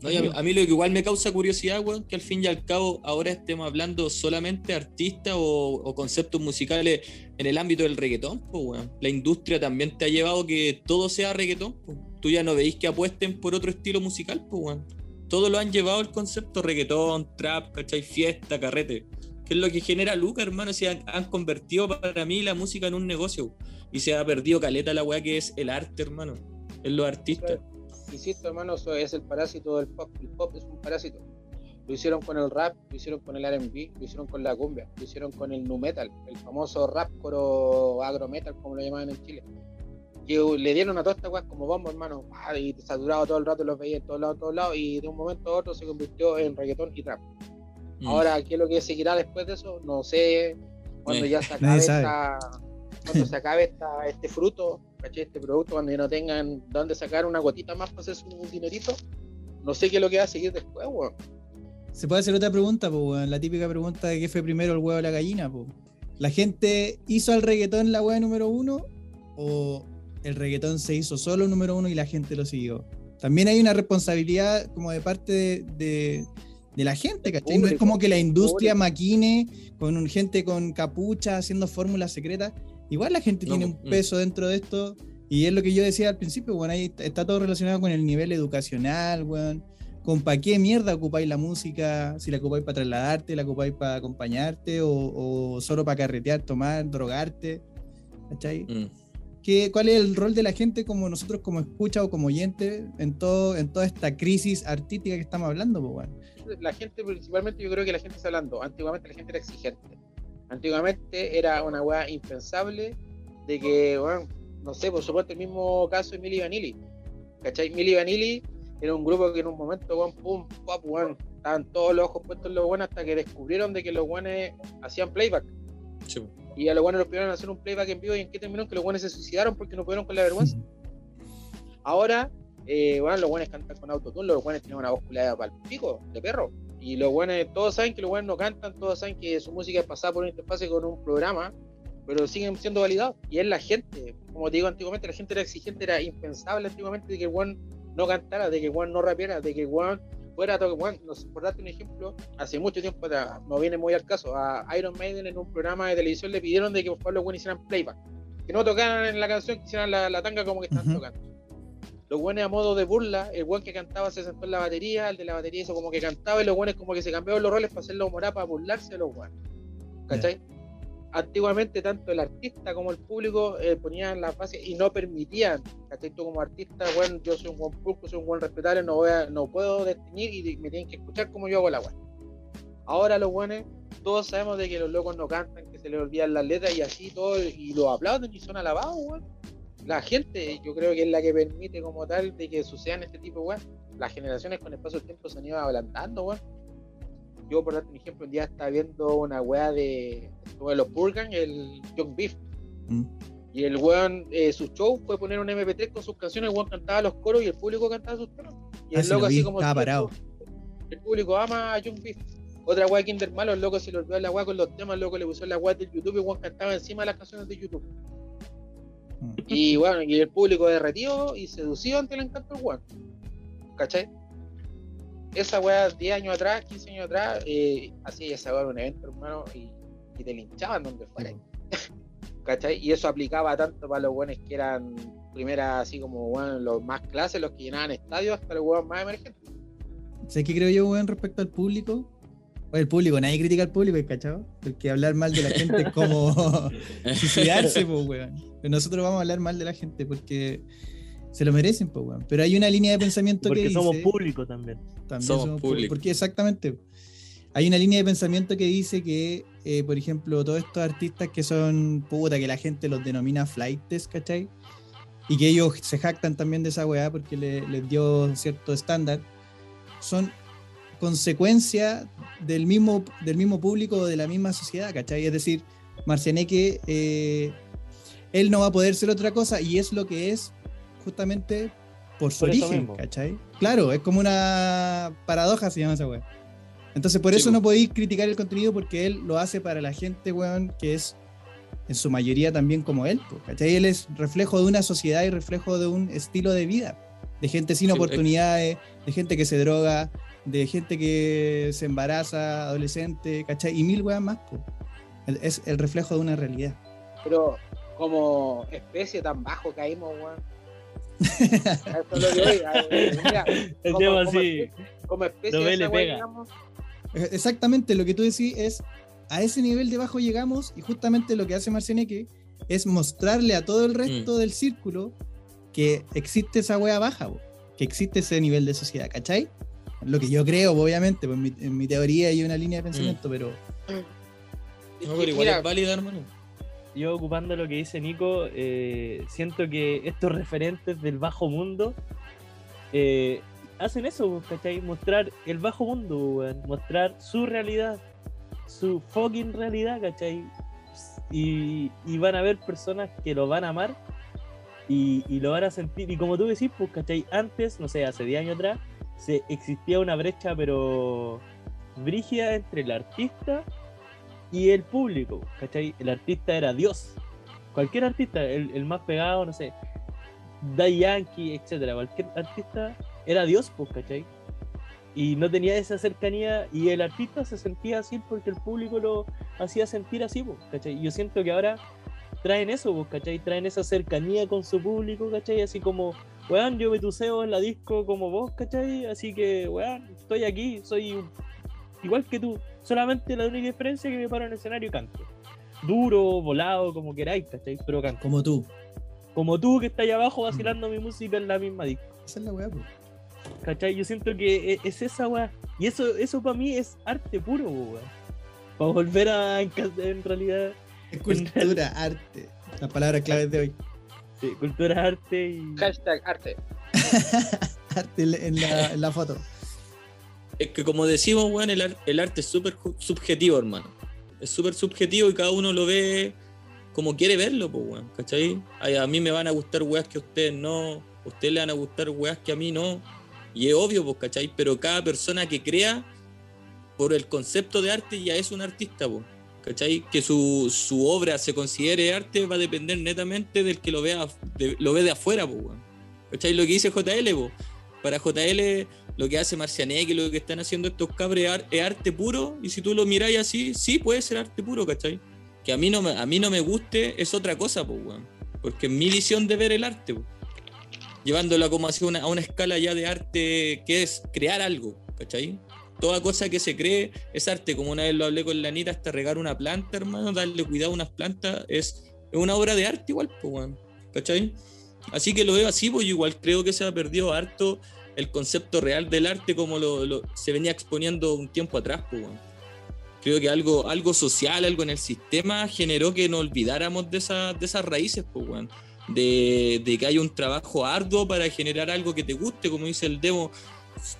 A, mí, lo que igual me causa curiosidad, weón, que al fin y al cabo ahora estemos hablando solamente de artistas o, o conceptos musicales en el ámbito del reggaetón, pues, weón. La industria también te ha llevado que todo sea reggaetón. Tú ya no veis que apuesten por otro estilo musical, pues, weón. Todo lo han llevado el concepto reggaetón, trap, ¿cachai? Fiesta, carrete. Que es lo que genera Luca, hermano. Se han, han convertido para mí la música en un negocio. Y se ha perdido caleta la weá que es el arte, hermano. En los artistas. Insisto, hermano, eso es el parásito del pop. El pop es un parásito. Lo hicieron con el rap, lo hicieron con el RB, lo hicieron con la cumbia, lo hicieron con el nu metal, el famoso rap coro agro metal, como lo llamaban en Chile. Que le dieron a todas estas weas como bomba, hermano, ah, y saturado todo el rato, los veía en todos lados, todos lados, y de un momento a otro se convirtió en reggaetón y trap. Mm. Ahora, ¿qué es lo que seguirá después de eso? No sé. Cuando Eh, ya se acabe esta, cuando se acabe esta, este fruto, ¿cachai? este producto, cuando ya no tengan dónde sacar una gotita más para hacer su dinerito, no sé qué es lo que va a seguir después, weón. Se puede hacer otra pregunta, pues, weón. La típica pregunta de qué fue primero el huevo o la gallina, pues. ¿La gente hizo al reggaetón la hueá número uno? ¿O el reggaetón se hizo solo número uno y la gente lo siguió? También hay una responsabilidad como de parte de, de- de la gente, ¿cachai? No es como que la industria público. maquine con un- gente con capucha haciendo fórmulas secretas. Igual la gente No, tiene un mm. peso dentro de esto. Y es lo que yo decía al principio, bueno, ahí está- está todo relacionado con el nivel educacional, weón. ¿Con para qué mierda ocupáis la música? Si la ocupáis para trasladarte, la ocupáis para acompañarte o, o solo para carretear, tomar, drogarte. ¿Cachai? Mm. ¿Qué, ¿Cuál es el rol de la gente como nosotros como escucha o como oyente en, todo, en toda esta crisis artística que estamos hablando? Pues, weón? La gente, principalmente, yo creo que la gente está hablando. Antiguamente la gente era exigente. Antiguamente era una weá impensable de que, bueno, no sé, por supuesto, el mismo caso de Milli Vanilli. ¿Cachai? Milli Vanilli era un grupo que en un momento, weón, pum, pop, weón, estaban todos los ojos puestos en los buenos hasta que descubrieron de que los buenos hacían playback. Sí. Y a los buenos los pidieron a hacer un playback en vivo y en qué terminó que los buenos se suicidaron porque no pudieron con la vergüenza. Ahora, eh, bueno, los buenos cantan con autotune, los buenos tienen una voz culiada para el pico, de perro. Y los buenos, todos saben que los buenos no cantan, todos saben que su música es pasada por una interfase con un programa, pero siguen siendo validados. Y es la gente, como te digo antiguamente, la gente era exigente, era impensable antiguamente de que el one no cantara, de que el one no rapeara, de que el one fuera todo one, no sé, por darte un ejemplo, hace mucho tiempo atrás, no viene muy al caso, a Iron Maiden en un programa de televisión le pidieron de que por favor los buenos hicieran playback, que no tocaran en la canción, que hicieran la, la tanga como que están tocando. Los buenos a modo de burla, el buen que cantaba se sentó en la batería, el de la batería hizo como que cantaba y los buenos como que se cambiaron los roles para hacerlo humorada para burlarse de los buenos. ¿Cachai? Antiguamente tanto el artista como el público eh, ponían las bases y no permitían, ¿cachai? Tú como artista, bueno, yo soy un buen público, soy un buen respetable, no, voy a- no puedo definir y me tienen que escuchar como yo hago la weá. Ahora los buenos, todos sabemos de que los locos no cantan, que se les olvidan las letras y así todo, y los aplauden y son alabados, weón. La gente, yo creo que es la que permite como tal de que sucedan este tipo de weón. Las generaciones con el paso del tiempo se han ido ablandando, weón. Yo, por darte un ejemplo, un día estaba viendo una weá de, de los Purgan, el Young Beef. Mm. Y el weón, eh, su show fue poner un MP3 con sus canciones, el weón cantaba los coros y el público cantaba sus temas. Y Ah, el sí, loco lo vi, así como estaba parado. El público ama a Young Beef. Otra weá Kinder Malo, el loco se le olvidó la weá con los temas, el loco le puso la weá del YouTube y el weón cantaba encima de las canciones de YouTube. Mm. Y bueno, y el público derretido y seducido ante el encanto del weón. ¿cachai? Esa weá 10 años atrás, 15 años atrás, eh, hacía esa weá en un evento, hermano, y, y te linchaban donde fuera. ¿cachai? Y eso aplicaba tanto para los buenos que eran primera, así como bueno, los más clases, los que llenaban estadios, hasta los buenos más emergentes. ¿Sabes qué creo yo, weón, respecto al público? Oye, el público, nadie critica al público, ¿cachado? Porque hablar mal de la gente es como suicidarse, pues, weón. Pero nosotros vamos a hablar mal de la gente porque se lo merecen, pues, weón. Pero hay una línea de pensamiento Porque que somos dice... público también. También Somos somos público. público. Porque exactamente. Hay una línea de pensamiento que dice que, eh, por ejemplo, todos estos artistas que son puta, que la gente los denomina flightes, ¿cachai? Y que ellos se jactan también de esa weá porque le- les dio cierto estándar, son consecuencia del mismo, del mismo público o de la misma sociedad, ¿cachai? Es decir, Marcianeque, eh, él no va a poder ser otra cosa y es lo que es justamente por su Por origen. ¿cachai? Claro, es como una paradoja, se llama esa weá. Entonces, por Sí, eso no podéis criticar el contenido porque él lo hace para la gente, weón, que es en su mayoría también como él, ¿cachai? Él es reflejo de una sociedad y reflejo de un estilo de vida, de gente sin Sí, oportunidades, de gente que se droga, de gente que se embaraza, adolescente, ¿cachai? Y mil weas más, po. El- Es el reflejo de una realidad. Pero como especie tan bajo caímos, weón. Eso es lo que a- mira, El como- tema como así. especie- como de esa digamos, Eh, Exactamente, lo que tú decís es, a ese nivel de bajo llegamos y justamente lo que hace Marcianeque es mostrarle a todo el resto del círculo que existe esa wea baja, po, que existe ese nivel de sociedad, ¿cachai? Lo que yo creo, obviamente, pues en mi, en mi teoría hay una línea de pensamiento, pero No, pero igual Mira, es válida, hermano. Yo ocupando lo que dice Nico, eh, siento que estos referentes del bajo mundo eh, hacen eso, ¿cachai? Mostrar el bajo mundo, weón. Mostrar su realidad, su fucking realidad, ¿cachai? Y, y van a haber personas que lo van a amar y, y lo van a sentir. Y como tú decís, pues, ¿cachai? Antes, no sé, hace 10 años atrás, se, existía una brecha, pero brígida entre el artista y el público, ¿cachai? El artista era Dios. Cualquier artista, el, el más pegado, no sé, Daddy Yankee, etcétera, cualquier artista era Dios, pues, ¿cachai? Y no tenía esa cercanía y el artista se sentía así porque el público lo hacía sentir así, pues, ¿cachai? Yo siento que ahora traen eso, pues, ¿cachai? Traen esa cercanía con su público, ¿cachai? Así como, weón, yo me tuceo en la disco como vos, ¿cachai? Así que, weón, estoy aquí, soy igual que tú. Solamente la única diferencia es que me paro en el escenario y canto. Duro, volado, como queráis, ¿cachai? Pero canto. como tú. Como tú que estás ahí abajo vacilando mi música en la misma disco. Esa es la wea, po. ¿Cachai? Yo siento que e- es esa weá. Y eso, eso para mí es arte puro, weón. Para volver a en realidad Es cultura, arte. Las palabras claves de hoy. Sí, cultura, arte y. Hashtag arte. Arte en la- en la, foto. Es que como decimos, weón, el, ar- el arte es súper subjetivo, hermano. Es súper subjetivo y cada uno lo ve como quiere verlo, pues, weón, ¿cachai? Ay, A mí me van a gustar weas que a ustedes no, a ustedes le van a gustar weas que a mí no. Y es obvio, pues, ¿cachai? Pero cada persona que crea por el concepto de arte ya es un artista, pues. ¿Cachai? Que su, su obra se considere arte va a depender netamente del que lo vea de- lo ve de afuera, weón. ¿Cachai? Lo que dice JL, pues. Para JL lo que hace Marcianeque, lo que están haciendo estos cabres es es arte puro, y si tú lo miráis así, sí puede ser arte puro, ¿cachai? Que a mí no me, a mí no me guste es otra cosa, weón. Porque mi visión de ver el arte, pues. Llevándolo como hacia una, a una escala ya de arte que es crear algo, ¿cachai? Toda cosa que se cree es arte, como una vez lo hablé con la Anita, hasta regar una planta, hermano, darle cuidado a unas plantas, es, una obra de arte igual, pues. Así que lo veo así, pues yo igual creo que se ha perdido harto el concepto real del arte como lo, se venía exponiendo un tiempo atrás, pues. Creo que algo, algo social, algo en el sistema generó que nos olvidáramos de, esa- de esas raíces, pues, de que hay un trabajo arduo para generar algo que te guste, como dice el demo.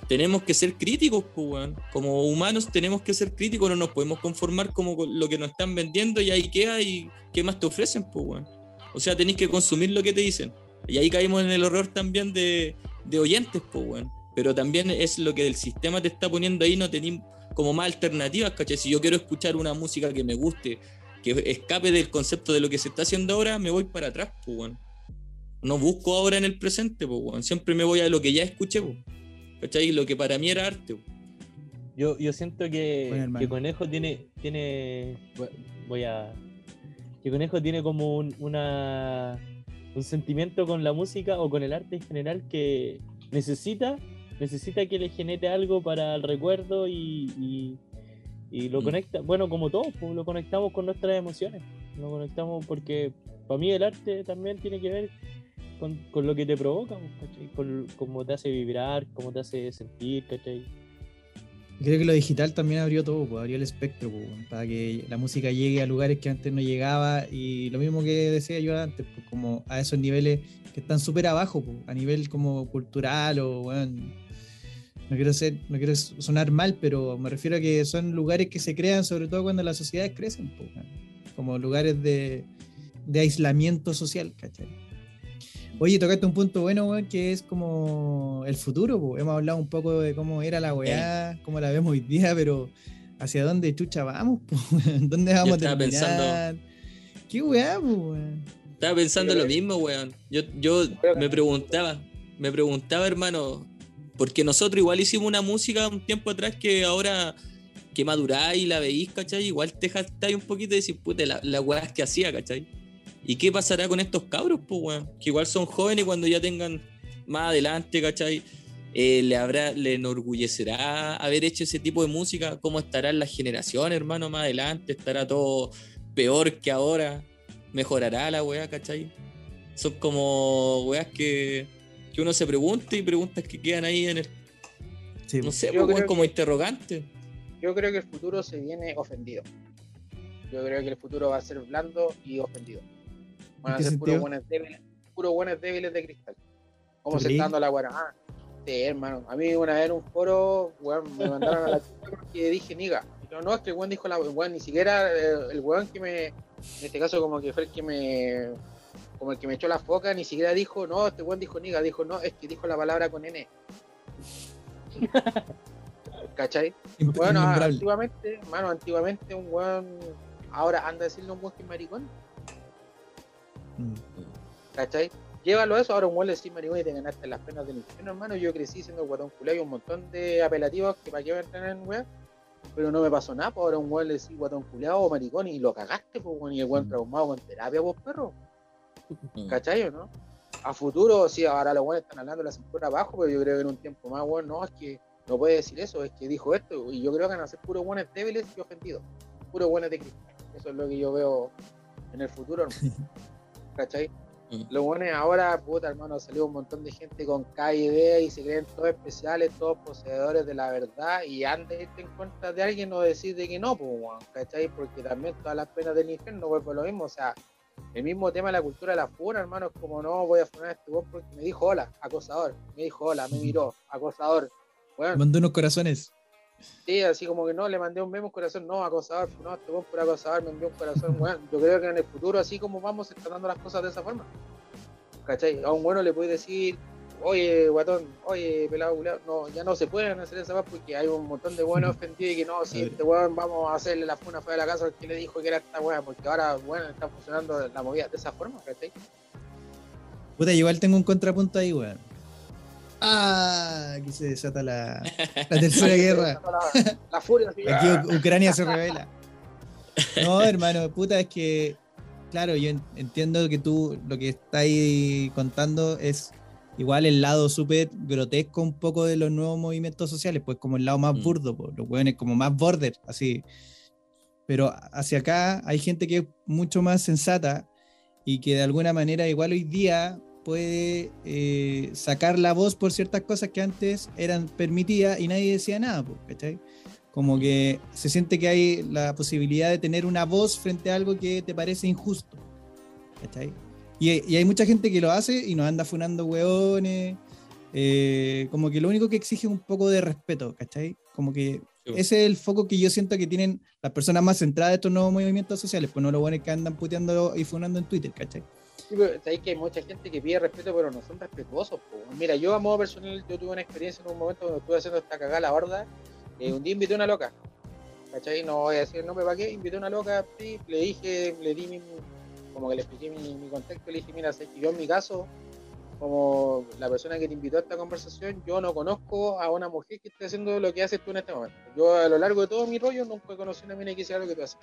Tenemos que ser críticos, pues. Como humanos tenemos que ser críticos, no nos podemos conformar como lo que nos están vendiendo y ahí queda y qué más te ofrecen, pues, weón. O sea, tenéis que consumir lo que te dicen. Y ahí caímos en el horror también de, oyentes, pues, weón. Pero también es lo que el sistema te está poniendo ahí, no tenéis como más alternativas, ¿cachai? Si yo quiero escuchar una música que me guste, que escape del concepto de lo que se está haciendo ahora, me voy para atrás, pues. No busco ahora en el presente, pues. Siempre me voy a lo que ya escuché, pues. ¿Cachai? Lo que para mí era arte. Yo, yo siento que, Bueno, que Conejo tiene, tiene. Voy a. Que Conejo tiene como un, una, un sentimiento con la música o con el arte en general que necesita, necesita que le genere algo para el recuerdo y, y, y lo Mm. conecta. Bueno, como todos, pues, lo conectamos con nuestras emociones. Lo conectamos porque para mí el arte también tiene que ver con, con lo que te provoca, pues, ¿cachai? Con cómo te hace vibrar, cómo te hace sentir, ¿cachai? Creo que lo digital también abrió todo, pues, abrió el espectro, pues, para que la música llegue a lugares que antes no llegaba y lo mismo que decía yo antes, pues, como a esos niveles que están súper abajo, pues, a nivel como cultural o, bueno, no quiero ser, no quiero sonar mal, pero me refiero a que son lugares que se crean sobre todo cuando las sociedades crecen, pues, como lugares de, de aislamiento social, ¿cachai? Oye, tocaste un punto bueno, weón, que es como el futuro. po. Hemos hablado un poco de cómo era la weá, cómo la vemos hoy día, pero ¿hacia dónde chucha vamos? weón? ¿Dónde vamos a estaba terminar? ¿Qué weá, weón? Estaba pensando Pero lo mismo, weón. Yo, yo me preguntaba, me preguntaba, hermano, porque nosotros igual hicimos una música un tiempo atrás que ahora que maduráis y la veís, ¿cachai? Igual te jactáis un poquito y decís, puta, la, la weá que hacía, ¿cachai? ¿Y qué pasará con estos cabros, pues, weón? Que igual son jóvenes y cuando ya tengan más adelante, ¿cachai? Eh, le habrá, le enorgullecerá haber hecho ese tipo de música, cómo estarán las generaciones, hermano, más adelante, estará todo peor que ahora, mejorará la weá, ¿cachai? Son como weas que, que uno se pregunta y preguntas que quedan ahí en el, Sí, no sé, pues, como que- interrogante. Yo creo que el futuro se viene ofendido. Yo creo que el futuro va a ser blando y ofendido. Van ¿En a ser puros buenos débiles, puros buenos débiles de cristal. Como ¿Tú se creí? está dando la guara. Ah, sí, hermano. A mí una vez en un foro, weón, me mandaron a la chucha porque dije niga. Pero no, es que el weón dijo la weón, ni siquiera eh, el weón que me, en este caso como que fue el que me, como el que me echó la foca, ni siquiera dijo, no, este weón dijo niga, dijo, no, es que dijo la palabra con N. ¿Cachai? Bueno, antiguamente, mano, antiguamente un weón, ahora anda a decirle a un weón que es maricón, Mm. ¿cachai? Llévalo a eso, ahora un decís maricón y te ganaste las penas del infierno, hermano. Yo crecí siendo guatón culé, hay un montón de apelativos que para qué van a tener weón, pero no me pasó nada, pues ahora un weón le decís guatón culeado o maricón y lo cagaste, pues weón, y el weón Mm. traumado con terapia, pues perro, ¿cachai o no? A futuro, sí, ahora los weones están hablando de la cintura abajo, pero yo creo que en un tiempo más, weón, no, es que no puede decir eso, es que dijo esto, y yo creo que van a ser puros buenos débiles y ofendidos, puros buenos de cristal. Eso es lo que yo veo en el futuro, hermano. ¿cachai? Mm. Los buenos ahora, puta hermano, salió un montón de gente con KID y se creen todos especiales, todos poseedores de la verdad, y antes de irte en contra de alguien no decir de que no, pues, ¿cachai? Porque también todas las penas del infierno vuelve lo mismo, o sea, el mismo tema de la cultura de la funa, hermano, es como no voy a funar a este weón porque me dijo hola, acosador, me dijo hola, me miró, acosador. Bueno, Mandó unos corazones. Sí, así como que no, le mandé un memo un corazón, no, acosador, no, este buen por acosador me envió un corazón, weón. Yo creo que en el futuro, así como vamos, están dando las cosas de esa forma. ¿Cachai? A un bueno le puedes decir, oye, guatón, oye, pelado culiao. No, ya no se pueden hacer esa más porque hay un montón de buenos ofendidos y que no, si este weón vamos a hacerle la funa fuera de la casa al que le dijo que era esta weá, porque ahora, bueno, está funcionando la movida de esa forma, ¿cachai? Puta, igual tengo un contrapunto ahí, weón. Ah, aquí se desata la, la tercera guerra. La, la furia, Aquí. U- Ucrania se revela. No, hermano, puta, es que, claro, yo en- entiendo que tú lo que estás ahí contando es igual el lado súper grotesco un poco de los nuevos movimientos sociales, pues como el lado más Mm. burdo, pues, los hueones como más border, así. Pero hacia acá hay gente que es mucho más sensata y que de alguna manera igual hoy día puede eh, sacar la voz por ciertas cosas que antes eran permitidas y nadie decía nada, ¿cachai? Como que se siente que hay la posibilidad de tener una voz frente a algo que te parece injusto. ¿Cachai? Y, y hay mucha gente que lo hace y nos anda funando hueones. eh, como que lo único que exige es un poco de respeto, ¿cachai? Como que ese es el foco que yo siento que tienen las personas más centradas de estos nuevos movimientos sociales, pues no los buenos que andan puteando y funando en Twitter, ¿cachai? Sí, sabéis que hay mucha gente que pide respeto, pero no son respetuosos. Mira, yo a modo personal, yo tuve una experiencia en un momento cuando estuve haciendo esta cagada la horda. eh, un día invité a una loca. ¿Cachai? No voy a decir el nombre para qué. Invité a una loca, sí, le dije, le di mi, como que le expliqué mi, mi contexto, le dije, mira, sé que yo en mi caso, como la persona que te invitó a esta conversación, yo no conozco a una mujer que esté haciendo lo que haces tú en este momento. Yo a lo largo de todo mi rollo nunca conocí una mina que hiciera lo que tú haces.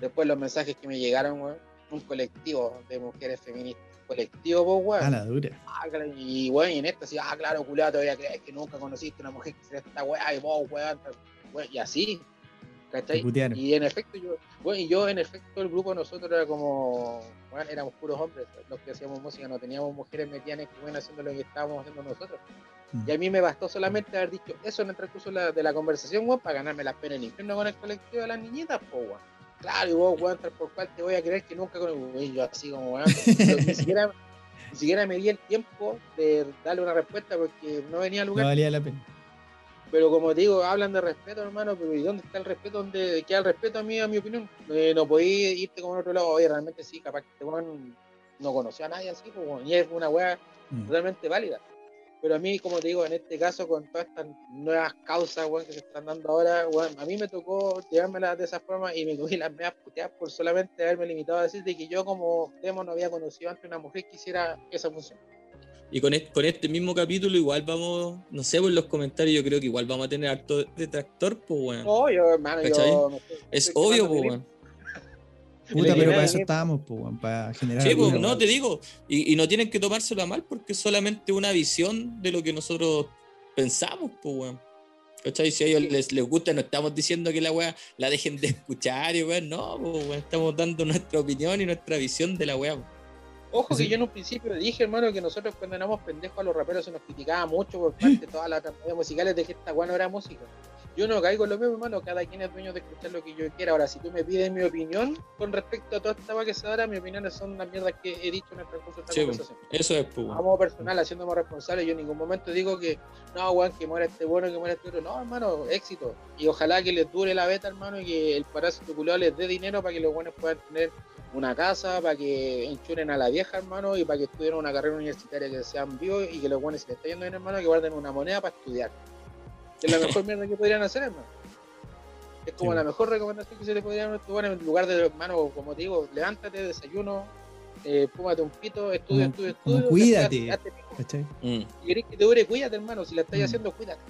Después los mensajes que me llegaron, weón, un colectivo de mujeres feministas. Colectivo, pues, weón. A la dura. Ah, claro, y bueno, y en esta, así, ah, claro, culiado, todavía crees que nunca conociste una mujer que hiciera esta weá, y vos, weón, weón, y así, ¿cachai? Y en efecto, yo, bueno, y yo en efecto, el grupo nosotros era como, bueno, éramos puros hombres, los que hacíamos música, no teníamos mujeres metidas que bueno haciendo lo que estábamos haciendo nosotros. Mm. Y a mí me bastó solamente haber dicho eso en el transcurso de la, de la conversación, weón, para ganarme las penas en infierno con el colectivo de las niñitas, weón. Claro, y vos, weón, tal por cual te voy a creer que nunca con y yo así como, weón, ni siquiera, ni siquiera me di el tiempo de darle una respuesta porque no venía al No lugar. valía la pena. Pero como te digo, hablan de respeto, hermano, pero ¿y dónde está el respeto? ¿Dónde queda el respeto a mí, a mi opinión? Eh, no podí irte con otro lado. Oye, realmente sí, capaz que este weón no conoció a nadie así, pues, y es una weá Mm. totalmente válida. Pero a mí, como te digo, en este caso, con todas estas nuevas causas, weón, que se están dando ahora, weón, a mí me tocó llevármelas de esa forma y me cogí las medias puteadas por solamente haberme limitado a decir de que yo como demo no había conocido antes una mujer que hiciera esa función. Y con este, con este mismo capítulo igual vamos, no sé, por los comentarios yo creo que igual vamos a tener harto detractor, pues weón. Yo, hermano, yo... es obvio, pues weón. Puta, Pero para eso estábamos, pues, para generar. Sí, pues, no, te digo. Y, y no tienen que tomárselo a mal porque es solamente una visión de lo que nosotros pensamos, pues, weón. ¿Cachai? Si a ellos les, les gusta, no estamos diciendo que la weá la dejen de escuchar y weón, no, pues, weón, estamos dando nuestra opinión y nuestra visión de la weá. pues. Ojo Sí. que yo en un principio dije, hermano, que nosotros cuando éramos pendejos a los raperos se nos criticaba mucho por parte de todas las musicales de que esta weá no era música. Yo no caigo en lo mismo, hermano, cada quien es dueño de escuchar lo que yo quiera. Ahora, si tú me pides mi opinión con respecto a toda esta weá que se ahora, mis opiniones son las mierdas que he dicho en el transcurso de esta Sí, pues. conversación. Eso es, pues, A weón. modo personal, haciéndome responsable, yo en ningún momento digo que no, weón, que muera este bueno, que muera este otro. No, hermano, éxito. Y ojalá que les dure la beta, hermano, y que el parásito culiao les dé dinero para que los buenos puedan tener una casa, para que enchuren a la vieja, hermano, y para que estudien una carrera universitaria que sean vivos y que los buenos, si les está yendo bien, hermano, que guarden una moneda para estudiar. Que es la mejor mierda que podrían hacer, hermano. Es como Sí. la mejor recomendación que se le podría dar buenos, en lugar de, hermano, como te digo, levántate, desayuno, eh, fúmate un pito, estudia, Como- estudia, estudia. cuídate. hazte-. ¿Cachai? Mm, Si querés que te dure, cuídate, hermano. Si la estás Mm. haciendo, cuídate.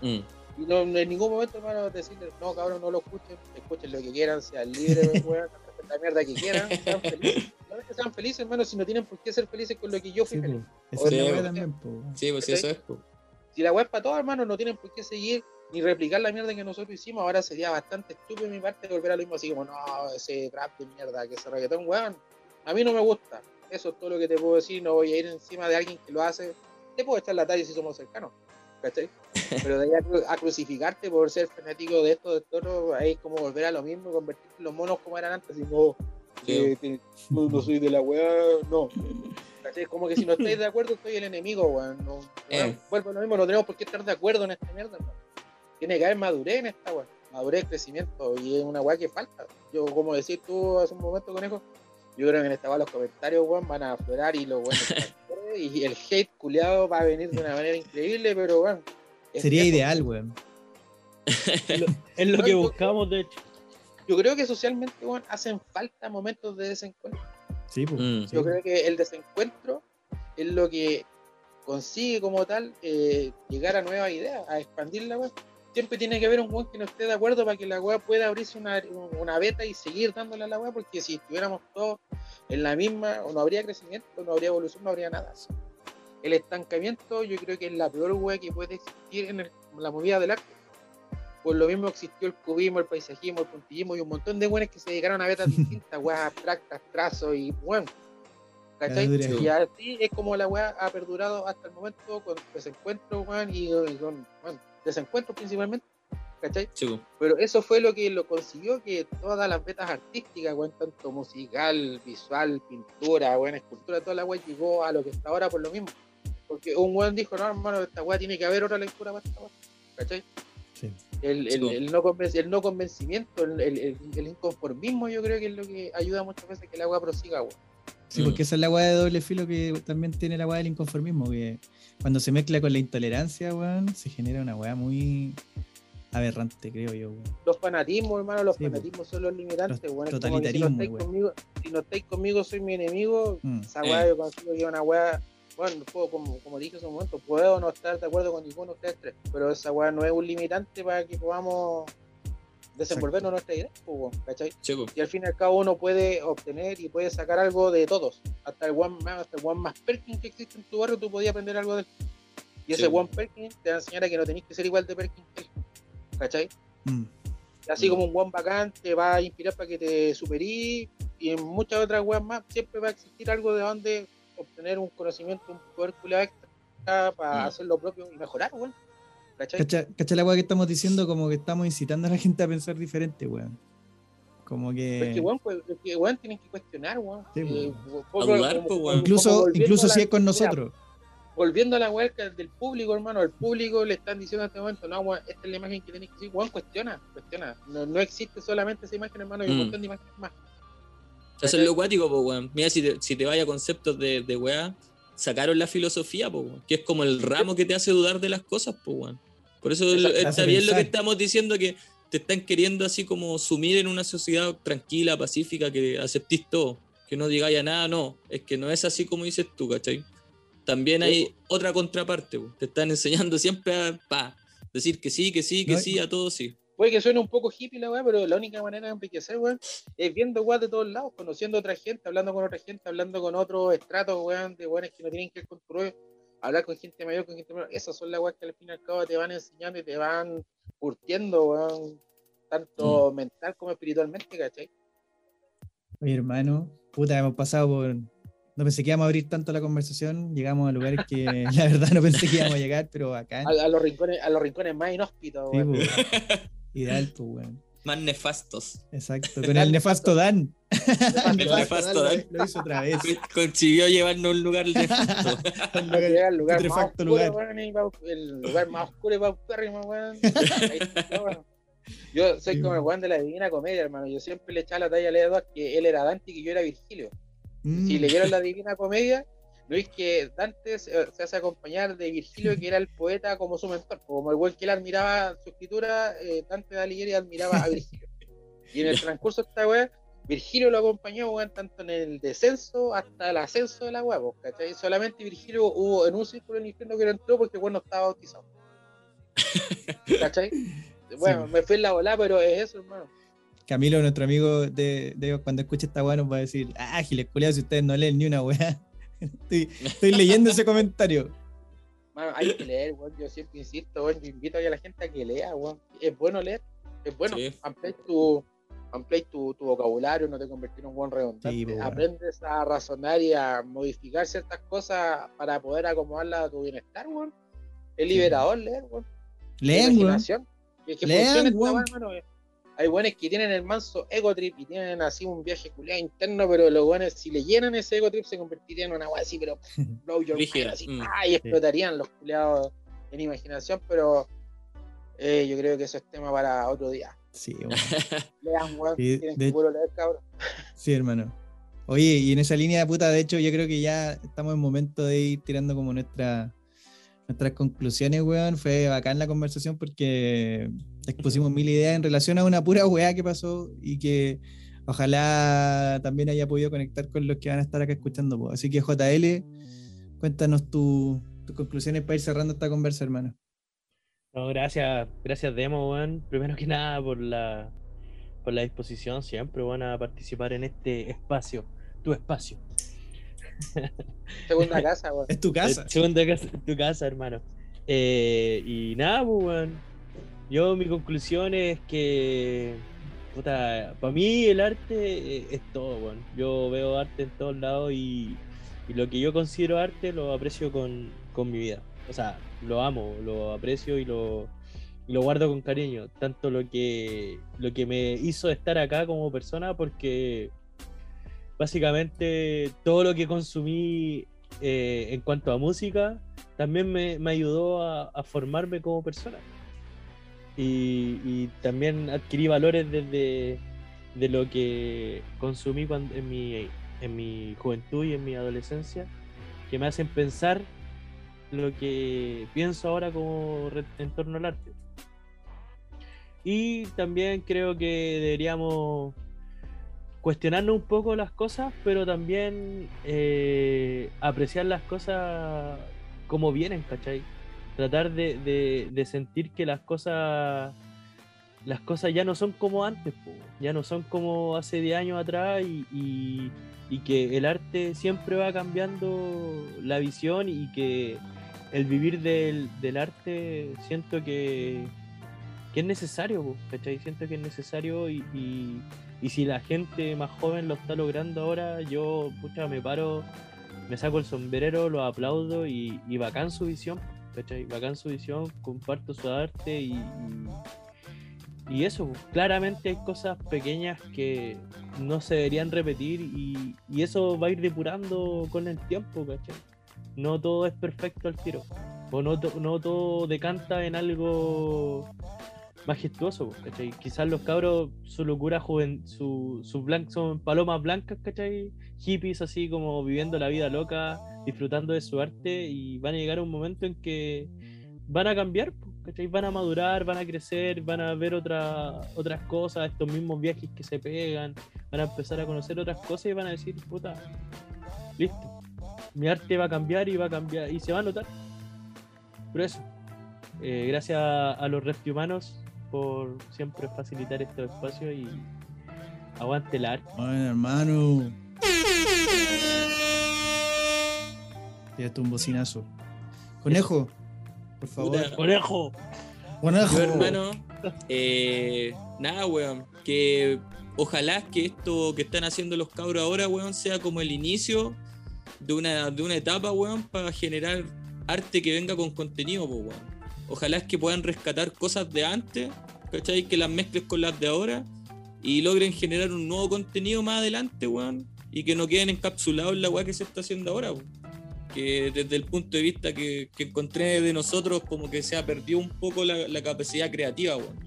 mm. Y no, en ningún momento, hermano, decirle, no, cabrón, no lo escuchen. Escuchen lo que quieran, sean libres, weón, la mierda que quieran, sean felices. Solamente sean felices, hermano, si no tienen por qué ser felices con lo que yo fui Sí, feliz. pues. Esa es la pues. también. Sí, pues sí, eso es, pues. Si la es para todos, hermano, no tienen por qué seguir ni replicar la mierda que nosotros hicimos. Ahora sería bastante estúpido de mi parte volver a lo mismo, así como, no, ese trap de mierda, que ese reggaetón, weón. A mí no me gusta. Eso es todo lo que te puedo decir. No voy a ir encima de alguien que lo hace. Te puedo echar la talla si somos cercanos. ¿Cachai? Pero de ahí a, cru- a crucificarte por ser fanático de esto, de ahí es como volver a lo mismo, convertirte en los monos como eran antes. Así como, Sí. eh, te- no, no soy de la weá, no. ¿Cachai? Como que si no estáis de acuerdo, soy el enemigo, weón. No, Eh. weón, vuelvo a lo mismo, no tenemos por qué estar de acuerdo en esta mierda, hermano. Tiene que haber madurez en esta weá. Madurez, crecimiento, y es una weá que falta. Yo, como decís tú hace un momento, conejo, yo creo que en esta weá los comentarios, weón, van a aflorar y los weones y el hate culiado va a venir de una manera increíble, pero weón. Sería tiempo. ideal, weón. Es lo No, que buscamos, de hecho. Yo creo que socialmente, weón, hacen falta momentos de desencuentro. Sí, pues. Mm. sí. Yo creo que el desencuentro es lo que consigue como tal eh, llegar a nuevas ideas, a expandir la web. Siempre tiene que haber un weón que no esté de acuerdo para que la web pueda abrirse una, una beta y seguir dándole a la web, porque si estuviéramos todos en la misma, o no habría crecimiento, no habría evolución, no habría nada. El estancamiento yo creo que es la peor web que puede existir en, el- en la movida del arte. Por lo mismo existió el cubismo, el paisajismo, el puntillismo y un montón de buenos que se dedicaron a betas distintas, weas abstractas, trazos y bueno. ¿Cachai? Y así es como la wea ha perdurado hasta el momento con desencuentros, weón, y, y con bueno, desencuentros principalmente. ¿Cachai? Sí. Pero eso fue lo que lo consiguió que todas las betas artísticas, weón, tanto musical, visual, pintura, weón, escultura, toda la weá llegó a lo que está ahora por lo mismo. Porque un weón dijo, no, hermano, esta weá tiene que haber otra lectura para esta weá. ¿Cachai? Sí. El, el, el no, el no convencimiento, el, el- el- el inconformismo, yo creo que es lo que ayuda muchas veces a que la weá prosiga, weón. Sí, Mm. porque esa es la weá de doble filo que también tiene la weá del inconformismo, que cuando se mezcla con la intolerancia, weón, se genera una weá muy aberrante, creo yo, weón. Los fanatismos, hermano, los Sí, fanatismos son los limitantes, Los weón. Que si no estáis conmigo, si no estáis conmigo, soy mi enemigo. Mm. Esa Eh. weá yo consigo que es una weá bueno, puedo, como, como dije hace un momento, puedo no estar de acuerdo con ninguno de ustedes tres, pero esa weá no es un limitante para que podamos desenvolvernos nuestra idea, pues, ¿cachai? Sí, po. Y al fin y al cabo uno puede obtener y puede sacar algo de todos. Hasta el one más, hasta el one más Perkin que existe en tu barrio, tú podías aprender algo de él. Y ese Sí. one Perkin te va a enseñar a que no tenéis que ser igual de Perkin que él. ¿Cachai? Mm. Así Mm. como un one bacán te va a inspirar para que te superí y en muchas otras weas más siempre va a existir algo de donde obtener un conocimiento, un poder culiado extra para Mm. hacer lo propio y mejorar, weón. ¿Cachai? ¿Cacha, cacha la weá que estamos diciendo? Como que estamos incitando a la gente a pensar diferente, weón. Como Porque, que. weón, pues, es que, weón, tienen que cuestionar, weón. Sí, Eh, weón. poco- Hablar, como- pues, weón. Incluso, incluso si es con mira, nosotros. volviendo a la huelga del público, hermano, al público le están diciendo en este momento, no, weón, esta es la imagen que tenéis que seguir, weón, cuestiona, cuestiona. No, no existe solamente esa imagen, hermano, hay un Mm. montón de imágenes más. Eso es lo cuático, po, weón. Mira, si te, si te vaya a conceptos de, de weá, sacaron la filosofía, po, weón, que es como el ramo que te hace dudar de las cosas, po, weón. Por eso Exacto. lo- está que estamos diciendo, que te están queriendo así como sumir en una sociedad tranquila, pacífica, que aceptís todo, que no digáis a nada, no. Es que no es así como dices tú, ¿cachai? También Sí, hay otra contraparte, po. te están enseñando siempre a pa, decir que sí, que sí, que No, sí, a todo sí. Puede que suene un poco hippie la weá, pero la única manera de enriquecer, weón, es viendo weá de todos lados, conociendo a otra gente, hablando con otra gente, hablando con otros estratos, weón, de weones que no tienen que ver con tu rollo, hablar con gente mayor, con gente menor. Esas son las weas que al fin y al cabo te van enseñando y te van curtiendo, weón, tanto mental como espiritualmente, ¿cachai? Oye, hermano, puta, hemos pasado por. No pensé que íbamos a abrir tanto la conversación. Llegamos a lugares que la verdad no pensé que íbamos a llegar, pero acá. A, a los rincones, a los rincones más inhóspitos, Sí, weón. Ideal, pues, weón. Más nefastos. Exacto. Con el nefasto Dan. El nefasto Dan. Lo hizo otra vez. Consiguió llevarnos a un lugar nefasto. Al lugar más oscuro, el lugar más oscuro y paupérrimo, weón. Ahí está, weón. Yo soy Sí, como el weón. de la Divina Comedia, hermano. Yo siempre le echaba la talla a Leo 2 que él era Dante y que yo era Virgilio. Mm. Si leyeron la Divina Comedia, veis que Dante se, se hace acompañar de Virgilio, que era el poeta como su mentor. Como el weón que él admiraba su escritura, eh, Dante de Alighieri admiraba a Virgilio. Y en el transcurso de esta weá, Virgilio lo acompañó, weón, tanto en el descenso hasta el ascenso de la weá, ¿cachai? Solamente Virgilio hubo en un círculo del infierno que no entró porque el weón no estaba bautizado. ¿Cachai? Bueno, Sí. me fui en la volada, pero es eso, hermano. Camilo, nuestro amigo de, de cuando escuche esta weá, nos va a decir: Ah, giles culiados, si ustedes no leen ni una weá. Estoy, estoy leyendo ese comentario. Mano, hay que leer, weón. Yo siempre insisto, weón. Yo invito a la gente a que lea, weón. Es bueno leer. Es bueno. Sí. Tu, tu, tu vocabulario, no te convertir en un buen redundante. Sí, pues. Aprendes a razonar y a modificar ciertas cosas para poder acomodarlas a tu bienestar, weón. Es Sí. liberador leer, weón. Lean, weón. Lean, weón. Hay buenos que tienen el manso ego trip y tienen así un viaje culiado interno, pero los buenos, si le llenan ese ego trip, se convertirían en una weá así, pero blow your mind, así, mm. y explotarían los culiados en imaginación, pero eh, yo creo que eso es tema para otro día. Sí, weón. Lean, weón, Sí, tienen de- que puro leer, cabrón. Sí, hermano. Oye, y en esa línea, puta, de hecho, yo creo que ya estamos en momento de ir tirando como nuestra, nuestras conclusiones, weón. Fue bacán la conversación porque expusimos mil ideas en relación a una pura weá que pasó y que ojalá también haya podido conectar con los que van a estar acá escuchando. po. Así que, JL, cuéntanos tu- tus conclusiones para ir cerrando esta conversa, hermano. No, gracias, gracias Demo, weón. Primero que nada por la por la disposición siempre, van a participar en este espacio, tu espacio. Segunda casa, weón. Es tu casa. Segunda casa, tu casa, hermano. Eh, y nada, pues, weón. Yo mi conclusión es que, para mí el arte eh, es todo. Yo veo arte en todos lados y, lo que yo considero arte lo aprecio con, con mi vida. O sea, lo amo, lo aprecio y lo, lo guardo con cariño. Tanto lo que, lo que me hizo estar acá como persona, porque básicamente todo lo que consumí eh, en cuanto a música también me, me ayudó a formarme como persona. Y, también adquirí valores desde de lo que consumí cuando, en, mi, en mi juventud y en mi adolescencia, que me hacen pensar lo que pienso ahora como en torno al arte. Y también creo que deberíamos cuestionarnos un poco las cosas, pero también eh, apreciar las cosas como vienen, ¿cachai? Tratar de, de- sentir que las cosas las cosas ya no son como antes, po, ya no son como hace 10 años atrás y, y- que el arte siempre va cambiando la visión y que el vivir del, del arte siento que, que es necesario, po. Siento que es necesario y, y- y si la gente más joven lo está logrando ahora, yo, pucha, me paro, me saco el sombrero, lo aplaudo y, y bacán su visión, ¿cachai? Bacán su visión, comparto su arte y, y- eso, pues, claramente hay cosas pequeñas que no se deberían repetir y, y eso va a ir depurando con el tiempo, ¿cachai? No todo es perfecto al tiro. O no, to- no todo decanta en algo majestuoso, pues, ¿cachai? Quizás los cabros, su locura joven, su, su blan- son palomas blancas, ¿cachai? Hippies así como viviendo la vida loca, disfrutando de su arte y van a llegar a un momento en que van a cambiar, ¿cachai? Van a madurar, van a crecer, van a ver otra, otras cosas, estos mismos viajes que se pegan, van a empezar a conocer otras cosas y van a decir, puta, listo, mi arte va a cambiar y va a cambiar y se va a notar. Pero eso, eh, gracias a los reptihumanos por siempre facilitar estos espacios y aguante el arte. Bueno, hermano. Tírate un bocinazo. Conejo, por favor. Puta. ¡Conejo! Conejo. Yo, hermano, eh, nada, weón. Que ojalá que esto que están haciendo los cabros ahora, weón, sea como el inicio de una, de una etapa, weón, para generar arte que venga con contenido, pues, weón. Ojalá es que puedan rescatar cosas de antes, ¿cachai? Que las mezcles con las de ahora y logren generar un nuevo contenido más adelante, weón. Y que no queden encapsulados en la weá que se está haciendo ahora, weón. Que desde el punto de vista que, encontré de nosotros, como que se ha perdido un poco la, la capacidad creativa, weón.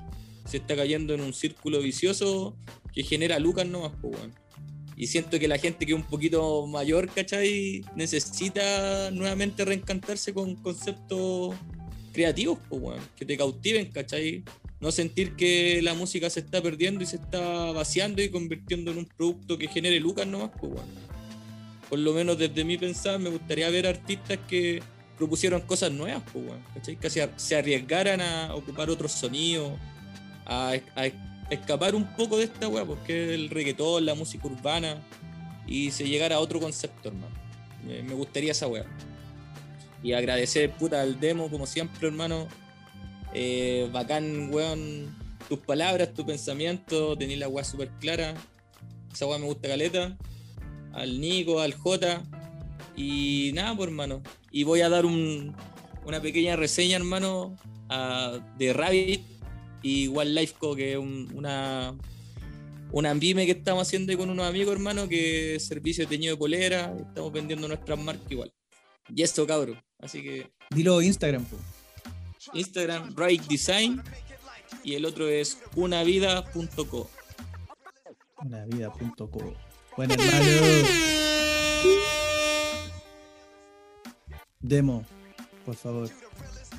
Se está cayendo en un círculo vicioso que genera lucas nomás, pues, weón. Y siento que la gente que es un poquito mayor, ¿cachai? Necesita nuevamente reencantarse con conceptos creativos, pues, weón. Que te cautiven, ¿cachai? No sentir que la música se está perdiendo y se está vaciando y convirtiendo en un producto que genere lucas nomás, pues, weón. Por lo menos desde mi pensar, me gustaría ver artistas que propusieron cosas nuevas, pues, ¿cachai? Que se, arriesgaran a ocupar otros sonidos, a, escapar un poco de esta weá, porque el reggaetón, la música urbana, y se llegara a otro concepto, hermano. Me, me gustaría esa weá. Y agradecer, puta, al demo, como siempre, hermano. Eh, bacán, weón, tus palabras, tu pensamiento, tenés la weá súper clara. Esa weá me gusta caleta. Al Nico, al J. Y nada, pues, hermano. Y voy a dar un- una pequeña reseña, hermano, a- de Rabbit y Wildlife Co, que es un- una, una pyme que estamos haciendo con unos amigos, hermano, que es servicio de teñido de polera. Estamos vendiendo nuestras marcas igual. Y esto, cabrón. Así que Dilo Instagram, po. Instagram, Rabbit Design. Y el otro es unavida.co. Unavida.co. Bueno, hermano. Demo, por favor.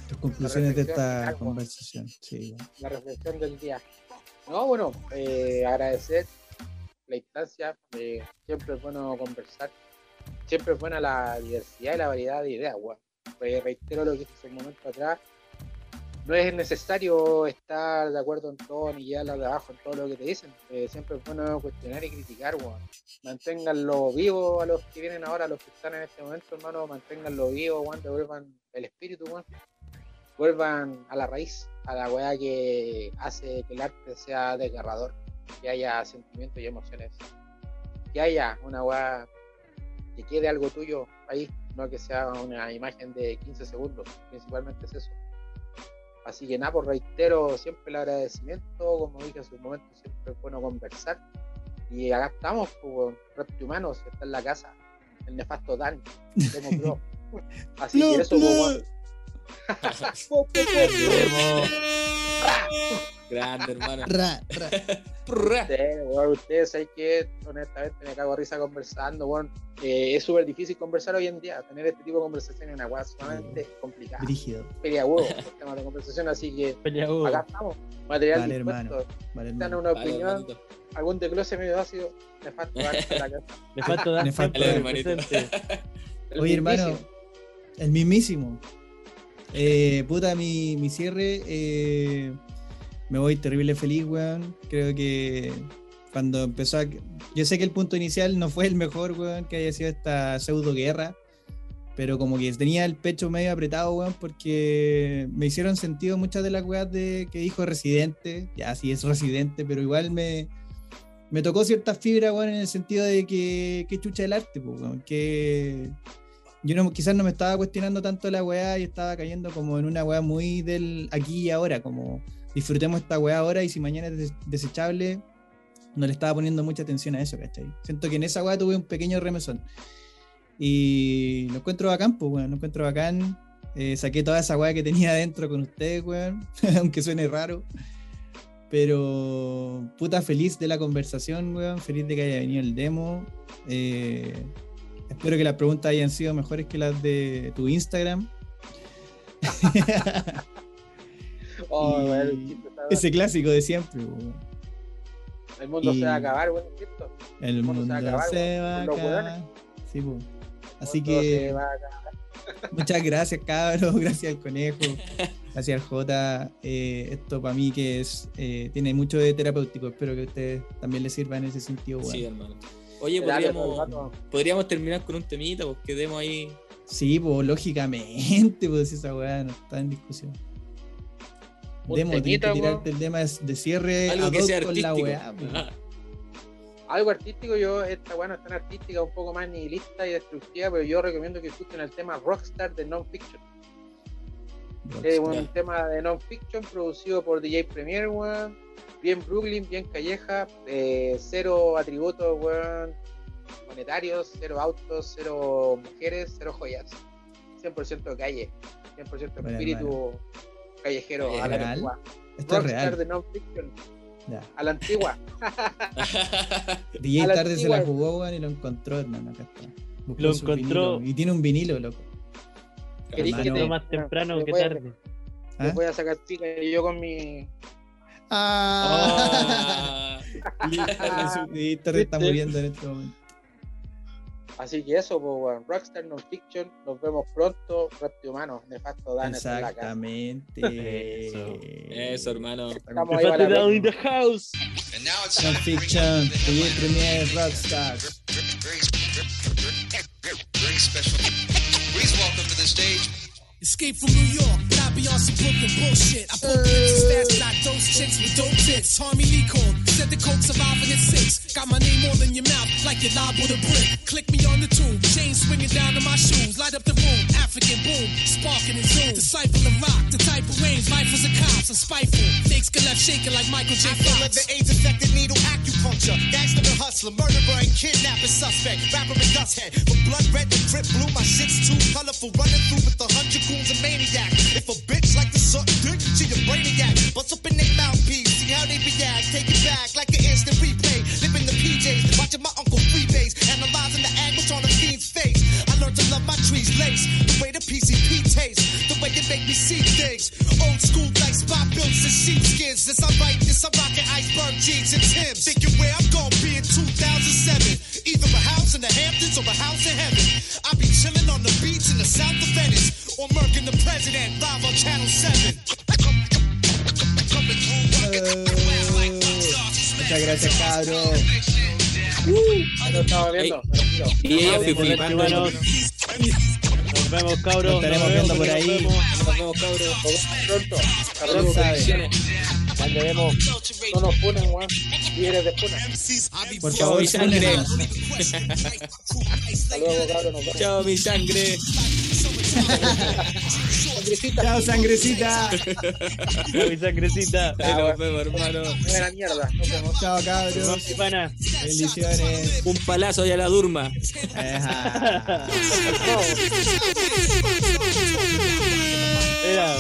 Tus conclusiones de esta conversación. Sí, bueno. la reflexión del día. No, bueno, eh, agradecer la instancia. eh, siempre es bueno conversar. Siempre es buena la diversidad y la variedad de ideas, weón. Reitero lo que hace un momento atrás. No es necesario estar de acuerdo en todo ni llevarla de abajo en todo lo que te dicen. Eh, siempre es bueno cuestionar y criticar, weón. Manténganlo vivo a los que vienen ahora, a los que están en este momento, hermano. Manténganlo vivo, weón. Devuelvan el espíritu, weón vuelvan a la raíz, a la weá que hace que el arte sea desgarrador, que haya sentimientos y emociones, que haya una weá que quede algo tuyo ahí, no que sea una imagen de 15 segundos, principalmente es eso. Así que nada, por reitero siempre el agradecimiento, como dije en su momento, siempre es bueno conversar. Y acá estamos, pues, Repti Humanos, está en la casa, el nefasto Dan, Pro. Así que eso, pues, weón. Grande, hermano. Ra, ra. Prrra. Sí, weón, ustedes hay que, honestamente, me cago de risa conversando, weón. Eh, es súper difícil conversar hoy en día, tener este tipo de conversaciones es una weá sumamente complicada. Brígido. Pelea huevo, los temas de conversación, así que Peleagudo. acá estamos. Material Vale, dispuesto. Vale, Dan hermano. una Vale, opinión, hermanito. algún desglose medio ácido, nefasto Dark en la casa. Le falta dar Nefasto. El Oye, hermano, mismísimo. el mismísimo. Eh, puta, mi, mi cierre. eh, me voy terrible feliz, weón. Creo que cuando empezó a. Yo sé que el punto inicial no fue el mejor, weón, que haya sido esta pseudo guerra. Pero como que tenía el pecho medio apretado, weón, porque me hicieron sentido muchas de las weas de, que dijo Residente. Ya, sí es Residente, pero igual me, me tocó ciertas fibras, weón, en el sentido de que, que chucha el arte, weón, que yo no, quizás no me estaba cuestionando tanto la weá y estaba cayendo como en una weá muy del aquí y ahora, como disfrutemos esta weá ahora y si mañana es des- desechable, no le estaba poniendo mucha atención a eso, ¿cachai? Siento que en esa weá tuve un pequeño remesón. Y lo encuentro bacán, pues, weón, lo encuentro bacán. Eh, saqué toda esa weá que tenía adentro con ustedes, weón, aunque suene raro. Pero puta feliz de la conversación, weón, feliz de que haya venido el demo. Eh, espero que las preguntas hayan sido mejores que las de tu Instagram. Oh, está- Ese clásico de siempre. El mundo y- se va a acabar, weón, ¿cierto? El mundo mundo se va a acabar, se va a acabar. Sí, po. Así El mundo se que va a acabar. muchas gracias, cabros. Gracias al conejo. Gracias al J. Eh, esto para mí que es eh, tiene mucho de terapéutico. Espero que a ustedes también les sirva en ese sentido. Sí, weón. hermano. Oye, podríamos, terminar con un temita, porque demos ahí. Sí, pues lógicamente, pues esa weá no está en discusión. Demo, tienes que temita, tirarte el tema de cierre Algo que sea con la weá. pues. Ah, Algo artístico, yo, esta bueno, es tan artística, un poco más nihilista y destructiva, pero yo recomiendo que escuchen el tema Rockstar de Non-Fiction. Es un tema de non-fiction producido por DJ Premier, weón. Bien Brooklyn, bien Calleja, eh, cero atributos, weón, monetarios, cero autos, cero mujeres, cero joyas. 100% calle, 100% Bueno, espíritu callejero Eh, a la real. antigua. Esto es Rockstar real. de non-fiction Ya. a la antigua. DJ A la tarde se la jugó, weón, y lo encontró, hermano. Acá está. Buscó Lo encontró. vinilo. Y tiene un vinilo, loco. ¿Queréis que te- más temprano te que voy a- tarde. ¿Ah? Voy a sacar pica yo con mi. Ah. Ah. Este momento. Así que eso, pues. Rockstar Non-Fiction. Nos vemos pronto. Repti Humano, Nefasto Dan está en la casa. Exactamente. Eso. Eso, hermano. Down in the house. Non-fiction, DJ Premier Rockstar. very, very special. Please welcome to the stage. Escape from New York, be on some Brooklyn bullshit. I pull uh, kids as fast as I chicks with dope tits. Tommy Lee called said the coke surviving at six. Got my name all in your mouth like you live with a brick. Click me on the tube, chain swinging down to my shoes. Light up the room, African boom, sparking and zoom. Disciple of rock, the type of range, rifles and cops, and spiteful. Fakes get left shaking like Michael J. Fox. the AIDS infected needle acupuncture. Gangster and hustler, murderer and kidnapping suspect. Rapper and dust head. From blood red to drip blue, my shit's too colorful. Running through with a hundred goons and maniac. If a bitch like suck dick, she a brainiac. Bust up in their mouthpiece, see how they react. Take it back like an instant replay. Living the PJs, watching my uncle freebase. Analyzing the angles on a fiend's face. I learned to love my trees lace. The way the PCP tastes. The way it make me see things. Old school like spot builds and sheepskins. Since I write this, I'm rocking iceberg jeans and Timbs. Thinking where I'm gonna be in 2007. Either a house in the Hamptons or a house in heaven. I be chilling on the beach in the south of Venice. Or murking the president live on Channel 7. Coming Muchas gracias, cabros. Ahí nos estamos viendo. me retiro. Y ella Nos fue vemos. flipando. Nos vemos, cabros. Nos estaremos viendo por nos ahí. vemos. Nos vemos, cabros. Pronto. Hasta Ya sabe. Al debemos, no nos funen, weón. Líderes de funa. Por favor, mi sangre. Hasta luego, cabrón. Nos vemos. Chao, mi sangre. sangrecita. Chao, sangrecita. Chao, mi sangrecita. Chao, ah, nos vemos, hermano. Buena mierda. Nos vemos. Chao, cabrón. Pana. Bendiciones. Un palazo y a la durma. Era.